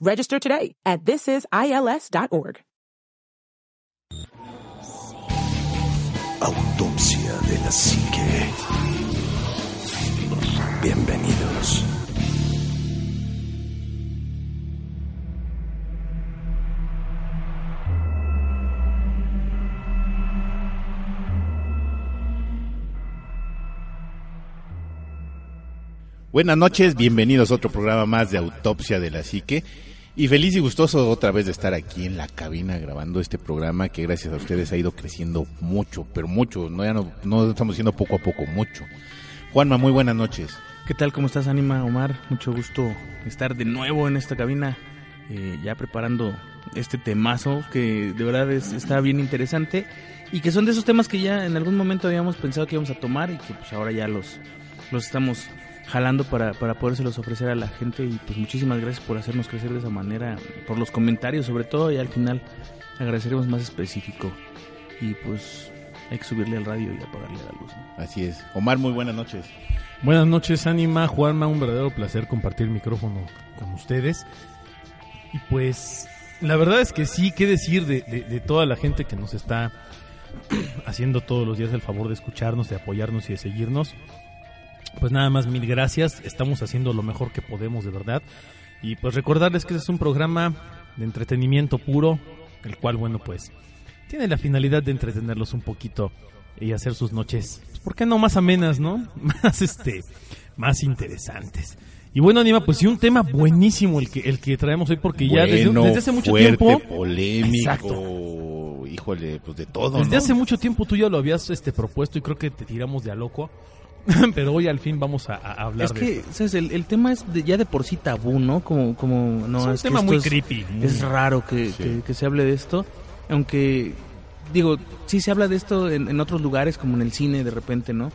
Register today at thisisils.org. Autopsia de la Psique. Bienvenidos. Buenas noches, bienvenidos a otro programa más de Autopsia de la Psique. Y feliz y gustoso otra vez de estar aquí en la cabina grabando este programa que gracias a ustedes ha ido creciendo mucho, pero mucho, no, ya no, estamos haciendo poco a poco, mucho. Juanma, muy buenas noches. ¿Qué tal? ¿Cómo estás, Anima Omar? Mucho gusto estar de nuevo en esta cabina, eh, ya preparando este temazo que de verdad es, está bien interesante y que son de esos temas que ya en algún momento habíamos pensado que íbamos a tomar y que pues ahora ya los, los estamos jalando para, para podérselos ofrecer a la gente y pues muchísimas gracias por hacernos crecer de esa manera, por los comentarios sobre todo y al final agradeceremos más específico y pues hay que subirle al radio y apagarle la luz. ¿no? Así es. Omar, muy buenas noches. Buenas noches, Anima, Juanma, un verdadero placer compartir el micrófono con ustedes. Y pues, la verdad es que sí, qué decir de, de- de toda la gente que nos está haciendo todos los días el favor de escucharnos, de apoyarnos y de seguirnos. Pues nada más, mil gracias. Estamos haciendo lo mejor que podemos, de verdad. Y pues recordarles que este es un programa de entretenimiento puro, el cual, bueno, pues tiene la finalidad de entretenerlos un poquito y hacer sus noches, pues, ¿por qué no más amenas, no? Más este, más interesantes. Y bueno, Anima, pues sí, un tema buenísimo el que, el que traemos hoy, porque ya desde, hace mucho fuerte, tiempo. polémico, híjole, pues de todo, Desde ¿no? hace mucho tiempo tú ya lo habías este, propuesto y creo que te tiramos de a loco. Pero hoy al fin vamos a, a hablar Es de que, esto. ¿sabes? El, el tema es de- ya de por sí tabú, ¿no? Como, como, no, Es un es tema muy es- creepy, muy- Es raro que, que- que se hable de esto, aunque, digo, sí se habla de esto en, en otros lugares, como en el cine de repente, ¿no?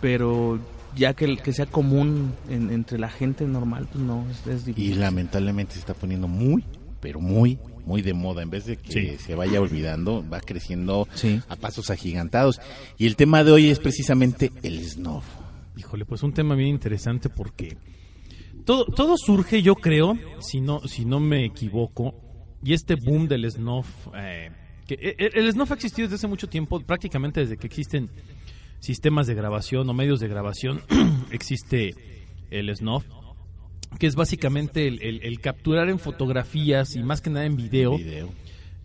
Pero ya que, que sea común en- entre la gente normal, pues no, es, es Y difícil. lamentablemente se está poniendo muy, pero muy, muy de moda. En vez de que Sí. se vaya olvidando, va creciendo Sí. a pasos agigantados. Y el tema de hoy es precisamente el snuff. Híjole, pues un tema bien interesante porque todo, todo surge, yo creo, si no, si no me equivoco, y este boom del snuff, eh, que el, el snuff ha existido desde hace mucho tiempo, prácticamente desde que existen sistemas de grabación o medios de grabación, existe el snuff, que es básicamente el, el- el capturar en fotografías y más que nada en video, Video.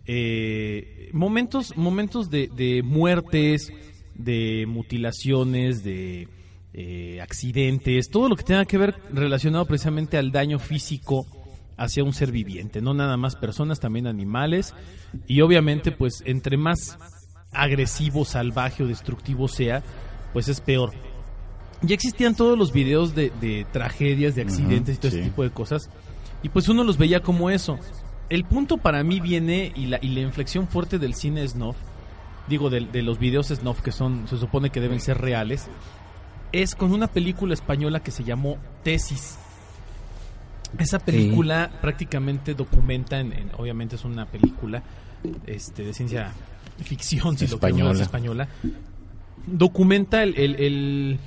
eh, momentos, momentos de, de muertes, de mutilaciones, de eh, accidentes, todo lo que tenga que ver relacionado precisamente al daño físico hacia un ser viviente, no nada más personas, también animales, y obviamente pues entre más agresivo, salvaje o destructivo sea, pues es peor. Ya existían todos los videos de, de tragedias, de accidentes y todo sí. ese tipo de cosas, y pues uno los veía como eso. El punto para mí viene, y la, y la inflexión fuerte del cine snuff, digo, de, de los videos snuff que son, se supone que deben ser reales, es con una película española que se llamó Tesis. Esa película prácticamente documenta, en, en- obviamente es una película este, de ciencia ficción, si lo Española. queremos decir, española, documenta el, el- el-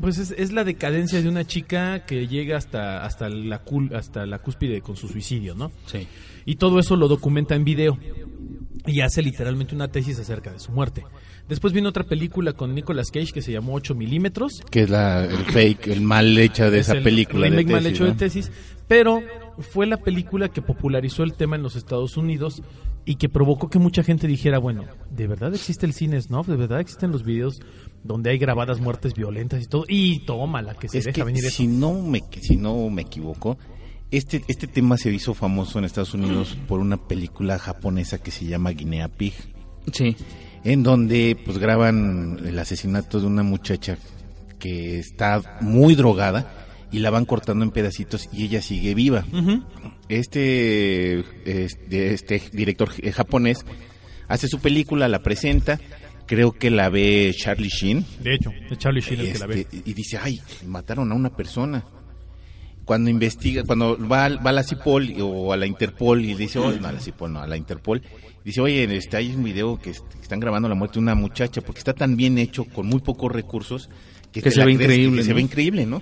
pues es, es la decadencia de una chica que llega hasta hasta la cul- hasta la cúspide con su suicidio, ¿no? Sí. Y todo eso lo documenta en video. y hace literalmente una tesis acerca de su muerte. Después vino otra película con Nicolas Cage que se llamó 8 milímetros. Que es la, el fake, el mal hecha de Es esa el película. de remake mal hecho ¿no? de tesis, pero fue la película que popularizó el tema en los Estados Unidos y que provocó que mucha gente dijera, bueno, ¿de verdad existe el cine snuff? ¿De verdad existen los videos donde hay grabadas muertes violentas y todo? Y toma la que se Es deja que venir si eso. no me si no me equivoco, este este tema se hizo famoso en Estados Unidos por una película japonesa que se llama Guinea Pig, Sí. en donde pues graban el asesinato de una muchacha que está muy drogada y la van cortando en pedacitos y ella sigue viva. Este, este este director eh, japonés hace su película, la presenta, creo que la ve Charlie Sheen De hecho, es Charlie Sheen el que la ve. este, y dice, ay, mataron a una persona. Cuando investiga, cuando va, al- va a la CIPOL o a la Interpol y dice, oh, no, a la CIPOL, no, a la Interpol, dice, oye, este, hay un video que, est- que están grabando la muerte de una muchacha porque está tan bien hecho, con muy pocos recursos, que, se ve crees, increíble, que se ¿no? ve increíble, ¿no?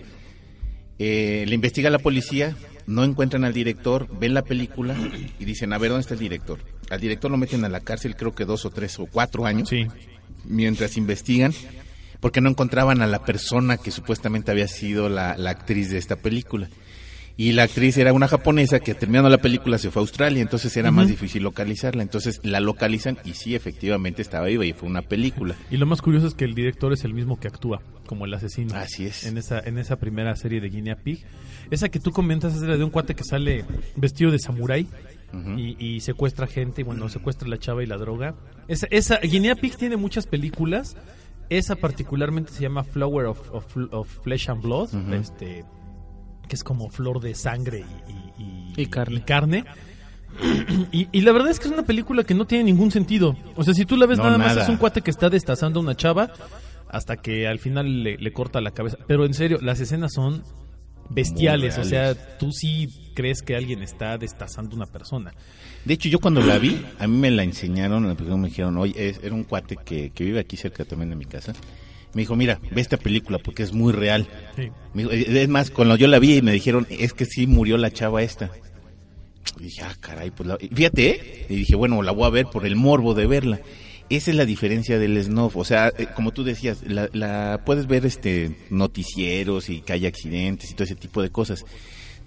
Eh, le investiga la policía, no encuentran al director, ven la película y dicen, a ver, ¿dónde está el director? Al director lo meten a la cárcel creo que dos o tres o cuatro años Sí. Mientras investigan, porque no encontraban a la persona que supuestamente había sido la, la actriz de esta película. Y la actriz era una japonesa que terminando la película se fue a Australia, entonces era más difícil localizarla. Entonces la localizan y sí, efectivamente estaba viva y fue una película. Y lo más curioso es que el director es el mismo que actúa como el asesino. Así es. En esa, en esa primera serie de Guinea Pig. Esa que tú comentas es la de un cuate que sale vestido de samurái y, y secuestra gente. Y bueno, secuestra la chava y la droga. Esa, esa, Guinea Pig tiene muchas películas. Esa particularmente se llama Flower of, of- of Flesh and Blood. este, que es como flor de sangre y, y- Y carne. carne. Y, y la verdad es que es una película que no tiene ningún sentido. O sea, si tú la ves No, nada más es un cuate que está destazando a una chava hasta que al final le, le corta la cabeza. Pero en serio, las escenas son bestiales. O sea, tú sí crees que alguien está destazando una persona. De hecho, yo cuando la vi, a mí me la enseñaron, me dijeron, oye, es- era un cuate que, que vive aquí cerca también de mi casa. Me dijo, mira, ve esta película porque es muy real. Sí. Me dijo, es más, cuando yo la vi me dijeron, es que sí murió la chava esta. Y dije, ah, caray, pues la... Fíjate, ¿eh? y dije, bueno, la voy a ver por el morbo de verla. Esa es la diferencia del snuff. O sea, eh, como tú decías, la, la puedes ver este noticieros y que hay accidentes y todo ese tipo de cosas.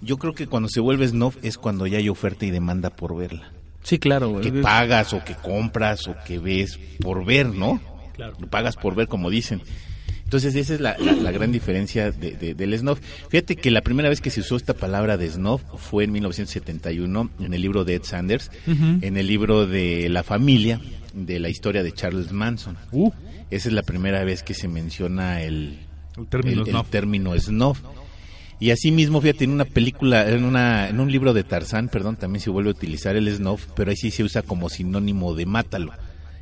Yo creo que cuando se vuelve snuff es cuando ya hay oferta y demanda por verla. Sí, claro. Que pagas o que compras o que ves por ver, ¿no? Claro. Pagas por ver, como dicen. Entonces esa es la, la- la gran diferencia de- de- del snuff. Fíjate que la primera vez que se usó esta palabra de snuff fue en 1971 en el libro de Ed Sanders, en el libro de La familia, de la historia de Charles Manson. Uh. Esa es la primera vez que se menciona el, El término el- el snuff. término snuff. Y así mismo, fíjate, en una película, en, una, en un libro de Tarzán, perdón, también se vuelve a utilizar el snuff, pero ahí sí se usa como sinónimo de mátalo.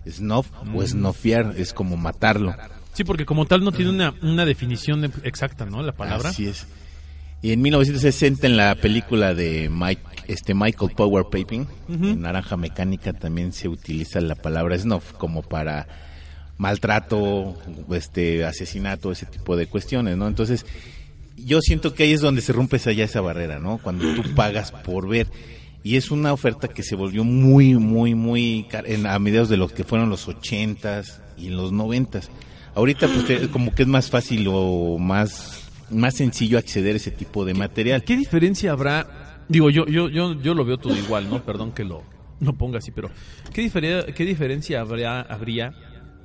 Snuff o snuffiar es como matarlo. Sí, porque como tal no tiene una, una definición exacta, ¿no? La palabra. Así es. Y en 1960 en la película de Mike, este Michael Power Paping, en Naranja Mecánica también se utiliza la palabra snuff como para maltrato, este asesinato, ese tipo de cuestiones, ¿no? Entonces, yo siento que ahí es donde se rompe esa ya esa barrera, ¿no? Cuando tú pagas por ver y es una oferta que se volvió muy muy muy en, a mediados de los que fueron los ochentas y en los noventas. Ahorita pues te- como que es más fácil o más más sencillo acceder a ese tipo de material. ¿Qué diferencia habrá? Digo, yo, yo, yo, yo lo veo todo igual, ¿no? Perdón que lo, lo ponga así, pero ¿qué, difere- qué diferencia habrá, habría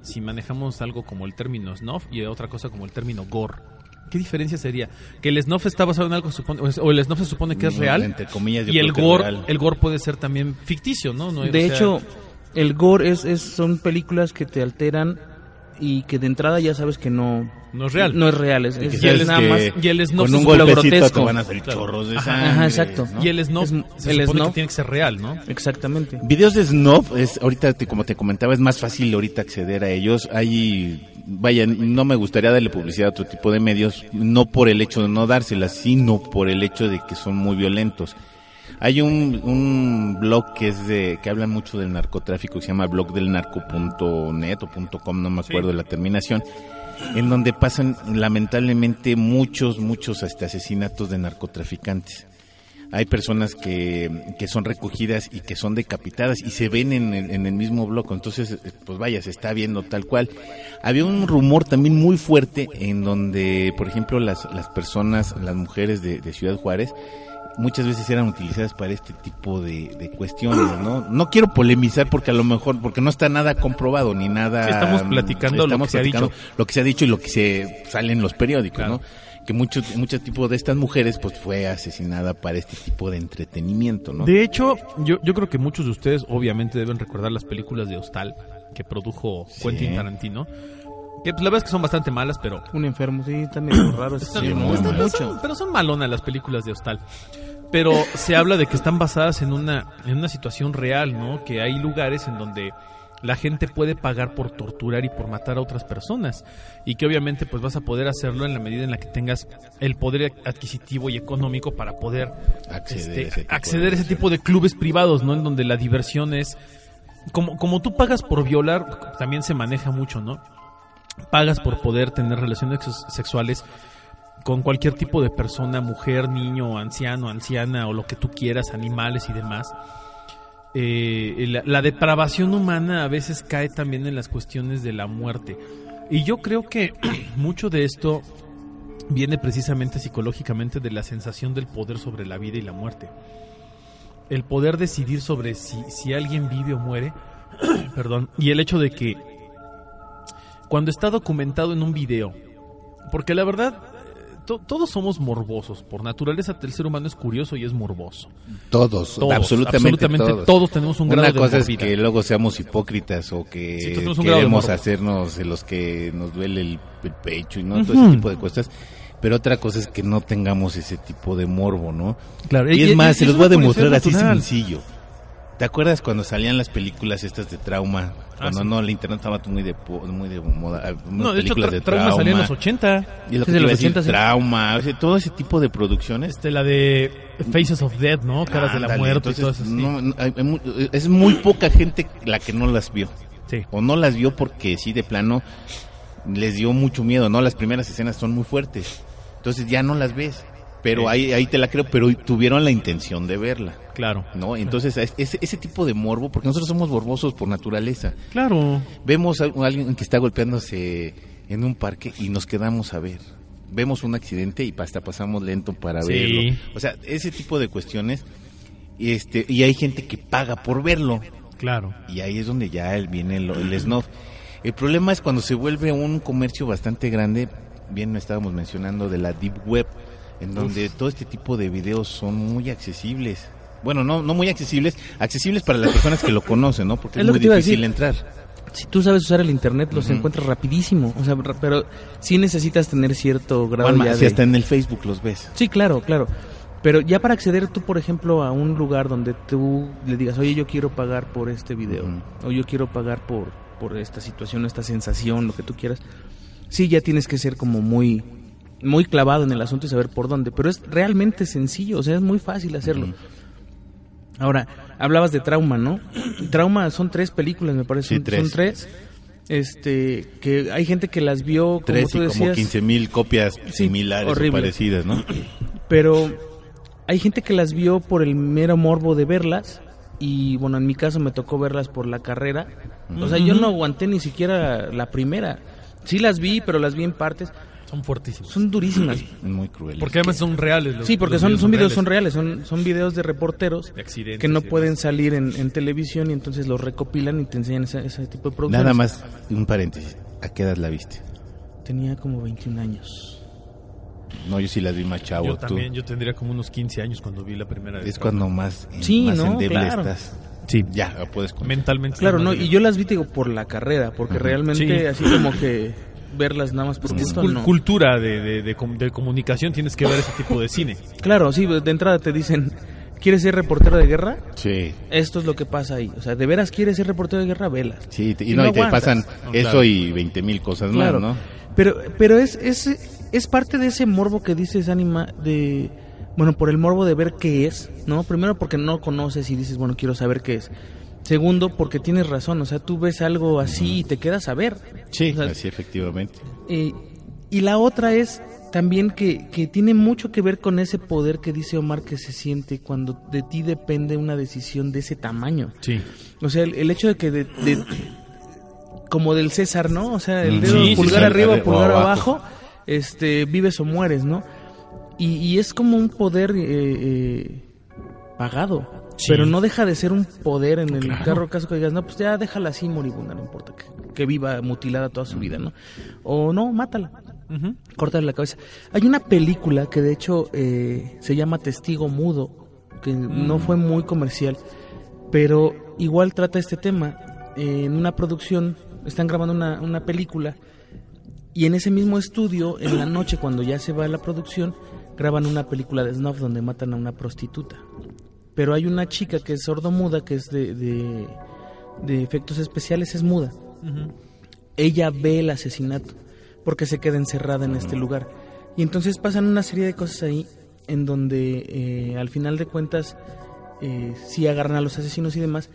si manejamos algo como el término snuff y otra cosa como el término gore? ¿Qué diferencia sería? Que el snuff está basado en algo supone, o el snuff se supone que es Mm, real entre comillas, yo y el gore, real. el gore puede ser también ficticio, ¿no? No, o De sea, hecho, el gore es, es son películas que te alteran y que de entrada ya sabes que no No es real. No es real, es, y nada más. y el snuff con un se supone golpecito te van a salir Claro. chorros de Ajá, sangre. ajá, exacto. ¿no? Y el snuff Es- se el supone que tiene que ser real, ¿no? Exactamente. Videos de snuff es ahorita te- como te comentaba es más fácil ahorita acceder a ellos. Hay vaya, no me gustaría darle publicidad a otro tipo de medios, no por el hecho de no dárselas, sino por el hecho de que son muy violentos. Hay un, un blog que es de que habla mucho del narcotráfico, que se llama blogdelnarco.net o punto .com, no me acuerdo de la terminación, en donde pasan lamentablemente muchos, muchos hasta asesinatos de narcotraficantes. hay personas que, que son recogidas y que son decapitadas y se ven en, el- en el mismo bloque. Entonces, eh, pues vaya, se está viendo tal cual. Había un rumor también muy fuerte en donde, por ejemplo, las, las personas, las mujeres de, de Ciudad Juárez, muchas veces eran utilizadas para este tipo de, de cuestiones, ¿no? No quiero polemizar porque a lo mejor, porque no está nada comprobado ni nada... Estamos mm, platicando lo que se ha dicho. Lo que se ha dicho y lo que se sale en los periódicos, Claro. ¿no? Que muchos muchos tipos de estas mujeres pues fue asesinada para este tipo de entretenimiento, ¿no? De hecho, yo, yo creo que muchos de ustedes obviamente deben recordar las películas de Hostal que produjo Sí. Quentin Tarantino. Que pues, la verdad es que son bastante malas, pero Un enfermo, sí, está medio raro. Sí, muy mucho. son, pero son malonas las películas de Hostal. Pero se habla de que están basadas en una, en una situación real, ¿no? Que hay lugares en donde la gente puede pagar por torturar y por matar a otras personas. Y que obviamente pues vas a poder hacerlo en la medida en la que tengas el poder adquisitivo y económico para poder Acceder este, a ese tipo acceder a ese tipo de clubes privados, ¿no? En donde la diversión es... Como, como tú pagas por violar, también se maneja mucho, ¿no? Pagas por poder tener relaciones sex- sexuales con cualquier tipo de persona, mujer, niño, anciano, anciana o lo que tú quieras, animales y demás. Eh, la, la depravación humana a veces cae también en las cuestiones de la muerte. Y yo creo que mucho de esto viene precisamente psicológicamente de la sensación del poder sobre la vida y la muerte. El poder decidir sobre si, si alguien vive o muere, perdón, y el hecho de que cuando está documentado en un video, porque la verdad, to- todos somos morbosos, por naturaleza el ser humano es curioso y es morboso. Todos, Todos, absolutamente, todos. todos. tenemos un grado Una de cosa es que luego seamos hipócritas o que Sí, grado queremos hacernos de los que nos duele el, el pecho y no todo ese tipo de cosas. Pero otra cosa es que no tengamos ese tipo de morbo, ¿no? Claro, Y es más, se los voy a una demostrar así sencillo. ¿Te acuerdas cuando salían las películas estas de trauma? Cuando Ah, sí. no, el internet estaba muy de, po- muy de moda. unas No, de hecho, tra- de Trauma trauma. salía en los 80. Y lo que Sí, de los decir, 80, sí. trauma, o sea, todo ese tipo de producciones. Este, la de Faces of Death, ¿no? Caras de la Ándale, muerte entonces, y todo eso. no, no, hay- hay es muy poca gente la que no las vio. Sí. O no las vio porque sí, de plano, les dio mucho miedo, ¿no? Las primeras escenas son muy fuertes. Entonces ya no las ves. Pero ahí, ahí te la creo, pero tuvieron la intención de verla. Claro. ¿No? Entonces, es- ese, ese tipo de morbo, porque nosotros somos morbosos por naturaleza. Claro. Vemos a alguien que está golpeándose en un parque y nos quedamos a ver. Vemos un accidente y hasta pasamos lento para Sí. verlo. O sea, ese tipo de cuestiones. Y, este, y hay gente que paga por verlo. Claro. Y ahí es donde ya viene el, el snuff. El problema es cuando se vuelve un comercio bastante grande. Bien, estábamos mencionando de la Deep Web, en donde todo este tipo de videos son muy accesibles. Bueno, no, no muy accesibles, accesibles para las personas que lo conocen, ¿no? Porque Es muy difícil entrar. Si tú sabes usar el internet, los encuentras rapidísimo. O sea, pero sí necesitas tener cierto grado Juanma, ya si de... hasta en el Facebook los ves. Sí, claro, claro. Pero ya para acceder tú, por ejemplo, a un lugar donde tú le digas, oye, yo quiero pagar por este video, o yo quiero pagar por, por esta situación, esta sensación, lo que tú quieras, sí, ya tienes que ser como muy, muy clavado en el asunto y saber por dónde. Pero es realmente sencillo, o sea, es muy fácil hacerlo. Ahora, hablabas de Trauma, ¿no? Trauma son tres películas, me parece. Sí, son, tres. son tres. Este, que hay gente que las vio, como Tres tú y como decías, 15 mil copias Sí, similares horrible. o parecidas, ¿no? pero hay gente que las vio por el mero morbo de verlas y bueno, en mi caso me tocó verlas por la carrera. O sea, yo no aguanté ni siquiera la primera. Sí las vi, pero las vi en partes. Son fuertísimos. Son durísimas. Muy cruel. Porque además son reales. los- Sí, porque los son, son videos son reales, son, son videos de reporteros De accidentes que no pueden salir en, en televisión y entonces los recopilan y te enseñan ese, ese tipo de producciones. Nada más, un paréntesis. ¿A qué edad la viste? Tenía como 21 años. No, yo sí las vi más chavo. Yo tú. también, yo tendría como unos 15 años cuando vi la primera vez. Es cuando más, Sí, más ¿no? endeble Claro. estás. Sí. Ya, puedes contar. Mentalmente. Claro, no, y yo las vi te digo por la carrera, porque realmente Sí. así como que verlas nada más por Es gusto, cul- no. cultura de, de, de com- de comunicación, tienes que ver ese tipo de cine. Claro, sí, de entrada te dicen, ¿quieres ser reportero de guerra? Sí. Esto es lo que pasa ahí. O sea, ¿de veras quieres ser reportero de guerra? Velas. Sí, y, no, no y te pasan No, eso claro. y 20 mil cosas Claro. más, ¿no? Pero, pero es, es, es parte de ese morbo que dices, Anima, de... Bueno, por el morbo de ver qué es, ¿no? Primero porque no conoces y dices, bueno, quiero saber qué es. Segundo, porque tienes razón, o sea, tú ves algo así y te quedas a ver. Sí, O sea, así efectivamente. Y, y la otra es también que, que tiene mucho que ver con ese poder que dice Omar que se siente cuando de ti depende una decisión de ese tamaño. Sí. O sea, el, el hecho de que de, de- como del César, ¿no? O sea, el dedo Sí, pulgar sí, arriba, pulgar abajo. abajo, este, vives o mueres, ¿no? Y, y es como un poder eh, eh, pagado. Sí. Pero no deja de ser un poder en el Claro. carro caso que digas, no, pues ya déjala así moribunda, no importa, que, que viva mutilada toda su vida, ¿no? O no, mátala Ujú. cortarle la cabeza. Hay una película que de hecho eh, se llama Testigo Mudo, que no fue muy comercial, pero igual trata este tema. Eh, en una producción, están grabando una, una película y en ese mismo estudio, en la noche cuando ya se va la producción, graban una película de snuff donde matan a una prostituta. Pero hay una chica que es sordomuda, que es de, de, de efectos especiales, es muda. Ella ve el asesinato porque se queda encerrada en este lugar. Y entonces pasan una serie de cosas ahí en donde eh, al final de cuentas eh, sí agarran a los asesinos y demás,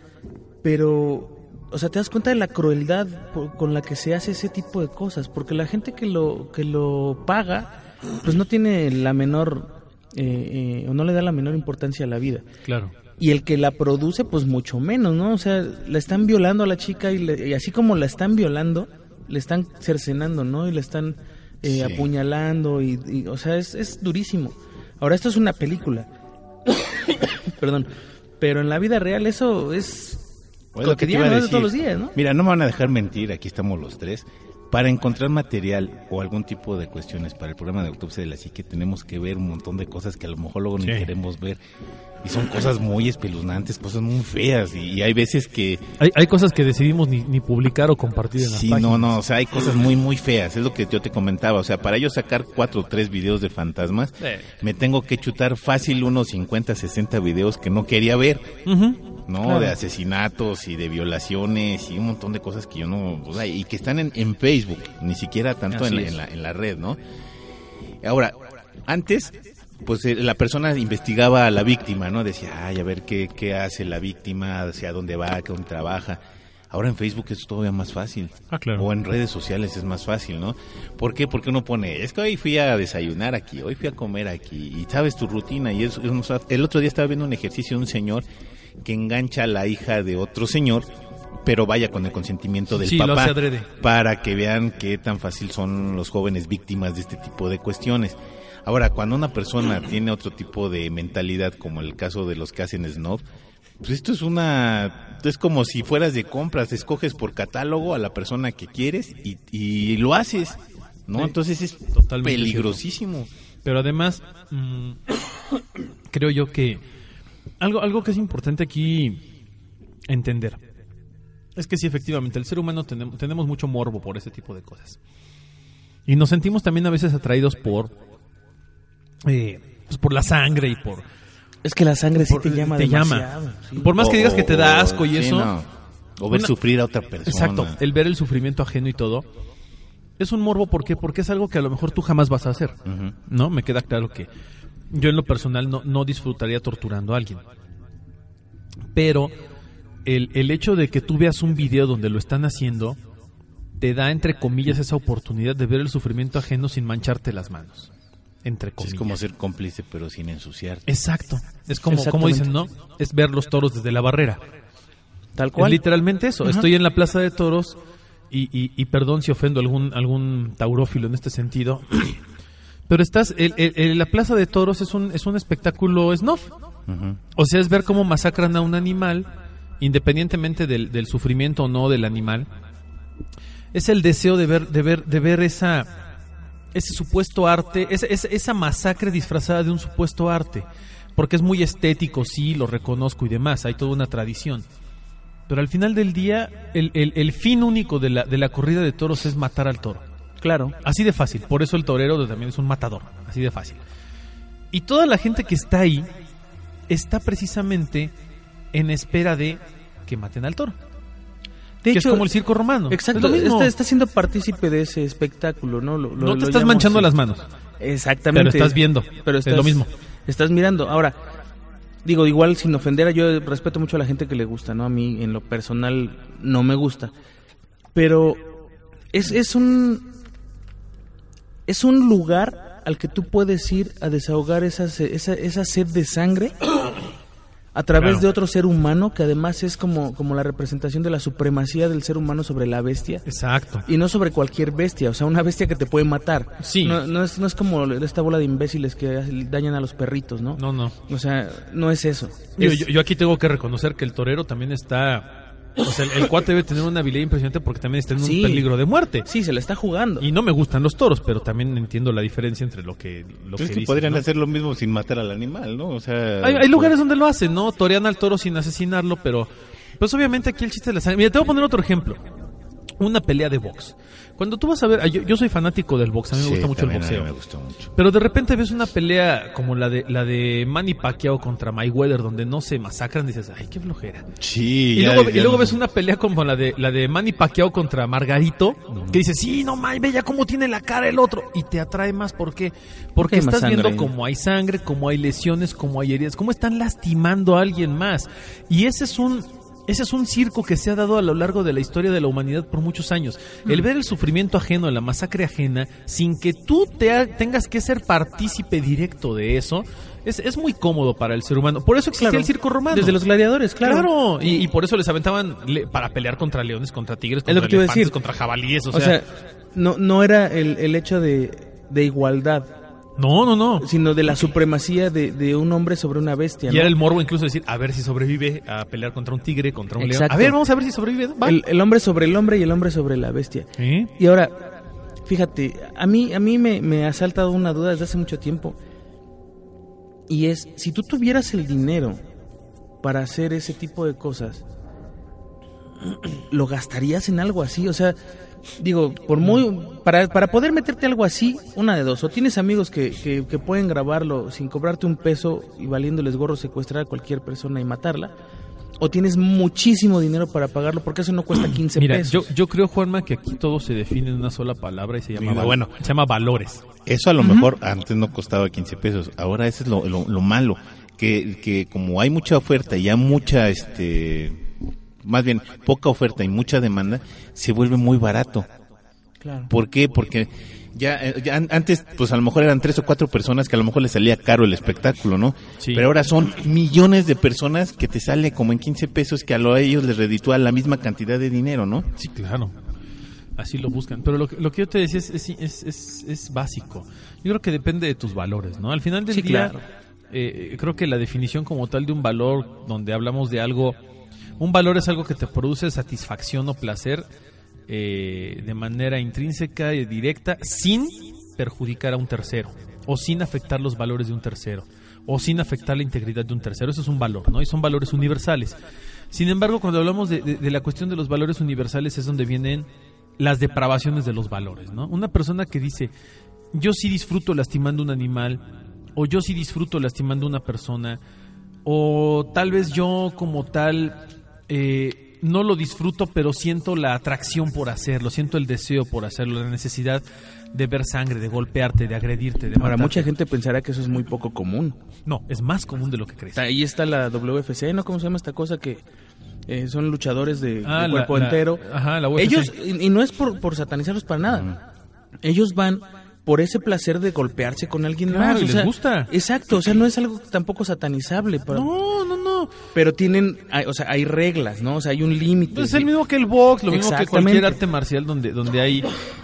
pero, o sea, te das cuenta de la crueldad por- con la que se hace ese tipo de cosas, porque la gente que lo, que lo paga, pues no tiene la menor, eh, eh, o no le da la menor importancia a la vida. Claro. Y el que la produce, pues mucho menos, ¿no? O sea, la están violando a la chica y, le- y así como la están violando, le están cercenando, ¿no? Y le están eh, Sí. apuñalando y, y, o sea, es, es durísimo. Ahora, esto es una película. Perdón. Pero en la vida real eso es Pues lo que te iba a decir. todos los días, ¿no? Mira, no me van a dejar mentir, aquí estamos los tres. Para encontrar material o algún tipo de cuestiones para el programa de autopsia de la psique tenemos que ver un montón de cosas que a lo mejor luego ni queremos ver. Y son cosas muy espeluznantes, cosas muy feas. Y, y hay veces que... Hay, hay cosas que decidimos ni, ni publicar o compartir en las Sí, páginas. no, no, o sea, hay cosas muy, muy feas. Es lo que yo te comentaba. O sea, para yo sacar cuatro o tres videos de fantasmas, me tengo que chutar fácil unos 50, 60 videos que no quería ver. ¿No? Claro. De asesinatos y de violaciones y un montón de cosas que yo no, o sea, y que están en, en Facebook, ni siquiera tanto en la, es. en, la, en la red, ¿no? Ahora, antes, pues eh, la persona investigaba a la víctima, ¿no? Decía, ay, a ver qué, qué hace la víctima, hacia dónde va, qué dónde trabaja. Ahora en Facebook es todavía más fácil. Ah, claro. O en redes sociales es más fácil, ¿no? ¿Por qué? Porque uno pone, es que hoy fui a desayunar aquí, hoy fui a comer aquí, y sabes tu rutina. Y eso, eso- el otro día estaba viendo un ejercicio de un señor que engancha a la hija de otro señor, pero vaya con el consentimiento del Sí, papá, para que vean qué tan fácil son los jóvenes víctimas de este tipo de cuestiones. Ahora, cuando una persona tiene otro tipo de mentalidad, como el caso de los que hacen snob, pues esto es una... Es como si fueras de compras, escoges por catálogo a la persona que quieres y, y lo haces, ¿no? Sí, Entonces es totalmente peligrosísimo. Pero además, mm, creo yo que algo, algo que es importante aquí entender es que sí, efectivamente, el ser humano tenemos, tenemos mucho morbo por ese tipo de cosas. Y nos sentimos también a veces atraídos por, eh, pues por la sangre y por... Es que la sangre sí por- te llama te llama. demasiado, sí. Por más que digas que te da asco y sí, eso... no. O ver Una- sufrir a otra persona. Exacto, el ver el sufrimiento ajeno y todo. Es un morbo, ¿por qué? Porque es algo que a lo mejor tú jamás vas a hacer. Ujú. ¿No? Me queda claro que yo en lo personal no, no disfrutaría torturando a alguien. Pero el, el hecho de que tú veas un video donde lo están haciendo te da, entre comillas, esa oportunidad de ver el sufrimiento ajeno sin mancharte las manos. Entre comillas. Es como ser cómplice, pero sin ensuciarte. Exacto. Es como, como dicen, ¿no? Es ver los toros desde la barrera. Tal Es cual. literalmente eso. Ajá. Estoy en la plaza de toros y, y- y perdón si ofendo a algún, algún taurófilo en este sentido. Pero estás, el- el- el- la plaza de toros es un, es un espectáculo snuff. Ujú. O sea, es ver cómo masacran a un animal, independientemente del, del sufrimiento o no del animal. Es el deseo de ver, de ver, de ver esa, ese supuesto arte, esa, esa, esa masacre disfrazada de un supuesto arte. Porque es muy estético, sí, lo reconozco y demás, hay toda una tradición. Pero al final del día, el, el- el fin único de la, de la corrida de toros es matar al toro. Claro. Así de fácil. Por eso el torero también es un matador. Así de fácil. Y toda la gente que está ahí está precisamente en espera de que maten al toro. De que hecho, es como el circo romano. Exacto, Es está, está siendo partícipe de ese espectáculo, ¿no? Lo- lo- no te lo estás manchando así. las manos. Exactamente. Pero estás viendo. Pero Es estás, lo mismo. Estás mirando. Ahora, digo, igual sin ofender, a- yo respeto mucho a la gente que le gusta, ¿no? A mí, en lo personal, no me gusta. Pero es, es un. Es un lugar al que tú puedes ir a desahogar esa, esa, esa sed de sangre a través Claro. de otro ser humano que además es como, como la representación de la supremacía del ser humano sobre la bestia. Exacto. Y no sobre cualquier bestia, o sea, una bestia que te puede matar. Sí. No, no es, no es como esta bola de imbéciles que dañan a los perritos, ¿no? No, no. O sea, no es eso. Yo, Es- yo- yo aquí tengo que reconocer que el torero también está... O sea, el, el cuate debe tener una habilidad impresionante porque también está en un Sí. peligro de muerte. Sí, se le está jugando. Y no me gustan los toros, pero también entiendo la diferencia entre lo que, lo Pues es que dicen, podrían ¿no? hacer lo mismo sin matar al animal, ¿no? O sea, Hay, hay lugares donde lo hacen, ¿no? Torean al toro sin asesinarlo, pero pues obviamente aquí el chiste de la sangre. Mira, te voy a poner otro ejemplo. Una pelea de box. Cuando tú vas a ver, ah, yo, yo soy fanático del box, a mí me Sí, gusta mucho el también a mí boxeo. me gustó mucho. Pero de repente ves una pelea como la de la de Manny Pacquiao contra Mayweather donde no se masacran, dices, "Ay, qué flojera." Sí, Y ya- luego, y luego no- ves una pelea como la de la de Manny Pacquiao contra Margarito, que dices, sí, no mames, ve ya cómo tiene la cara el otro. Y te atrae más, ¿por qué? Porque más estás viendo cómo hay sangre, cómo hay lesiones, cómo hay heridas, cómo están lastimando a alguien más. Y ese es un... Ese es un circo que se ha dado a lo largo de la historia de la humanidad por muchos años. El ver el sufrimiento ajeno, la masacre ajena, sin que tú te ha- tengas que ser partícipe directo de eso, es, es muy cómodo para el ser humano. Por eso existía Claro. el circo romano. Desde los gladiadores, claro. Claro, y, y por eso les aventaban le- para pelear contra leones, contra tigres, Es contra elefantes, decir. contra jabalíes, o, O, sea, sea, no, no era el, el hecho de, de igualdad, no, no, no. sino de la supremacía de, de un hombre sobre una bestia. Y ¿no? era el morbo incluso decir, a ver si sobrevive a pelear contra un tigre, contra un león. A ver, vamos a ver si sobrevive. Va. el, el hombre sobre el hombre y el hombre sobre la bestia. ¿Eh? Y ahora, fíjate, a mí, a mí me, me ha saltado una duda desde hace mucho tiempo. Y es, si tú tuvieras el dinero para hacer ese tipo de cosas, ¿lo gastarías en algo así? O sea, digo, por muy para, para poder meterte algo así, una de dos. O tienes amigos que, que, que pueden grabarlo sin cobrarte un peso y valiéndoles gorro secuestrar a cualquier persona y matarla. O tienes muchísimo dinero para pagarlo porque eso no cuesta 15 Mira, pesos. yo, yo creo, Juanma, que aquí todo se define en una sola palabra y se llama, Mira, bueno. se llama valores. Eso a lo mejor antes no costaba 15 pesos. Ahora eso es lo, lo, lo malo. Que, que como hay mucha oferta y hay mucha, este, más bien poca oferta y mucha demanda, se vuelve muy barato. Claro. ¿Por qué? Porque ya, eh, ya antes, pues a lo mejor eran tres o cuatro personas que a lo mejor les salía caro el espectáculo, ¿no? Sí. Pero ahora son millones de personas que te sale como en 15 pesos que a, lo, a ellos les reditúa la misma cantidad de dinero, ¿no? Sí, claro. Así lo buscan. Pero lo, que- lo que yo te decía es, es, es, es- es básico. Yo creo que depende de tus valores, ¿no? Al final del Sí, día, claro. eh, creo que la definición como tal de un valor, donde hablamos de algo, un valor es algo que te produce satisfacción o placer eh, de manera intrínseca y directa, sin perjudicar a un tercero, o sin afectar los valores de un tercero, o sin afectar la integridad de un tercero. Eso es un valor, ¿no? Y son valores universales. Sin embargo, cuando hablamos de, la cuestión de los valores universales es donde vienen las depravaciones de los valores, ¿no? Una persona que dice, yo sí disfruto lastimando un animal, o yo sí disfruto lastimando una persona, o tal vez yo como tal eh, no lo disfruto, pero siento la atracción por hacerlo, siento el deseo por hacerlo, la necesidad de ver sangre, de golpearte, de agredirte, de Ahora, matarte. mucha gente pensará que eso es muy poco común. No, es más común de lo que crees. Ahí está la WFC, ¿no? ¿Cómo se llama esta cosa que eh, son luchadores de, de Ah, la- cuerpo la- entero? ajá, la UFC. Ellos, y, y no es por, por satanizarlos para nada. Ellos van por ese placer de golpearse con alguien Claro, más. y o les sea, gusta. Exacto, o sea, no es algo tampoco satanizable. para- No, no, no. Pero tienen, hay- o sea, hay reglas, ¿no? O sea, hay un límite. Pues es el mismo que el box, lo mismo que cualquier arte marcial donde, donde hay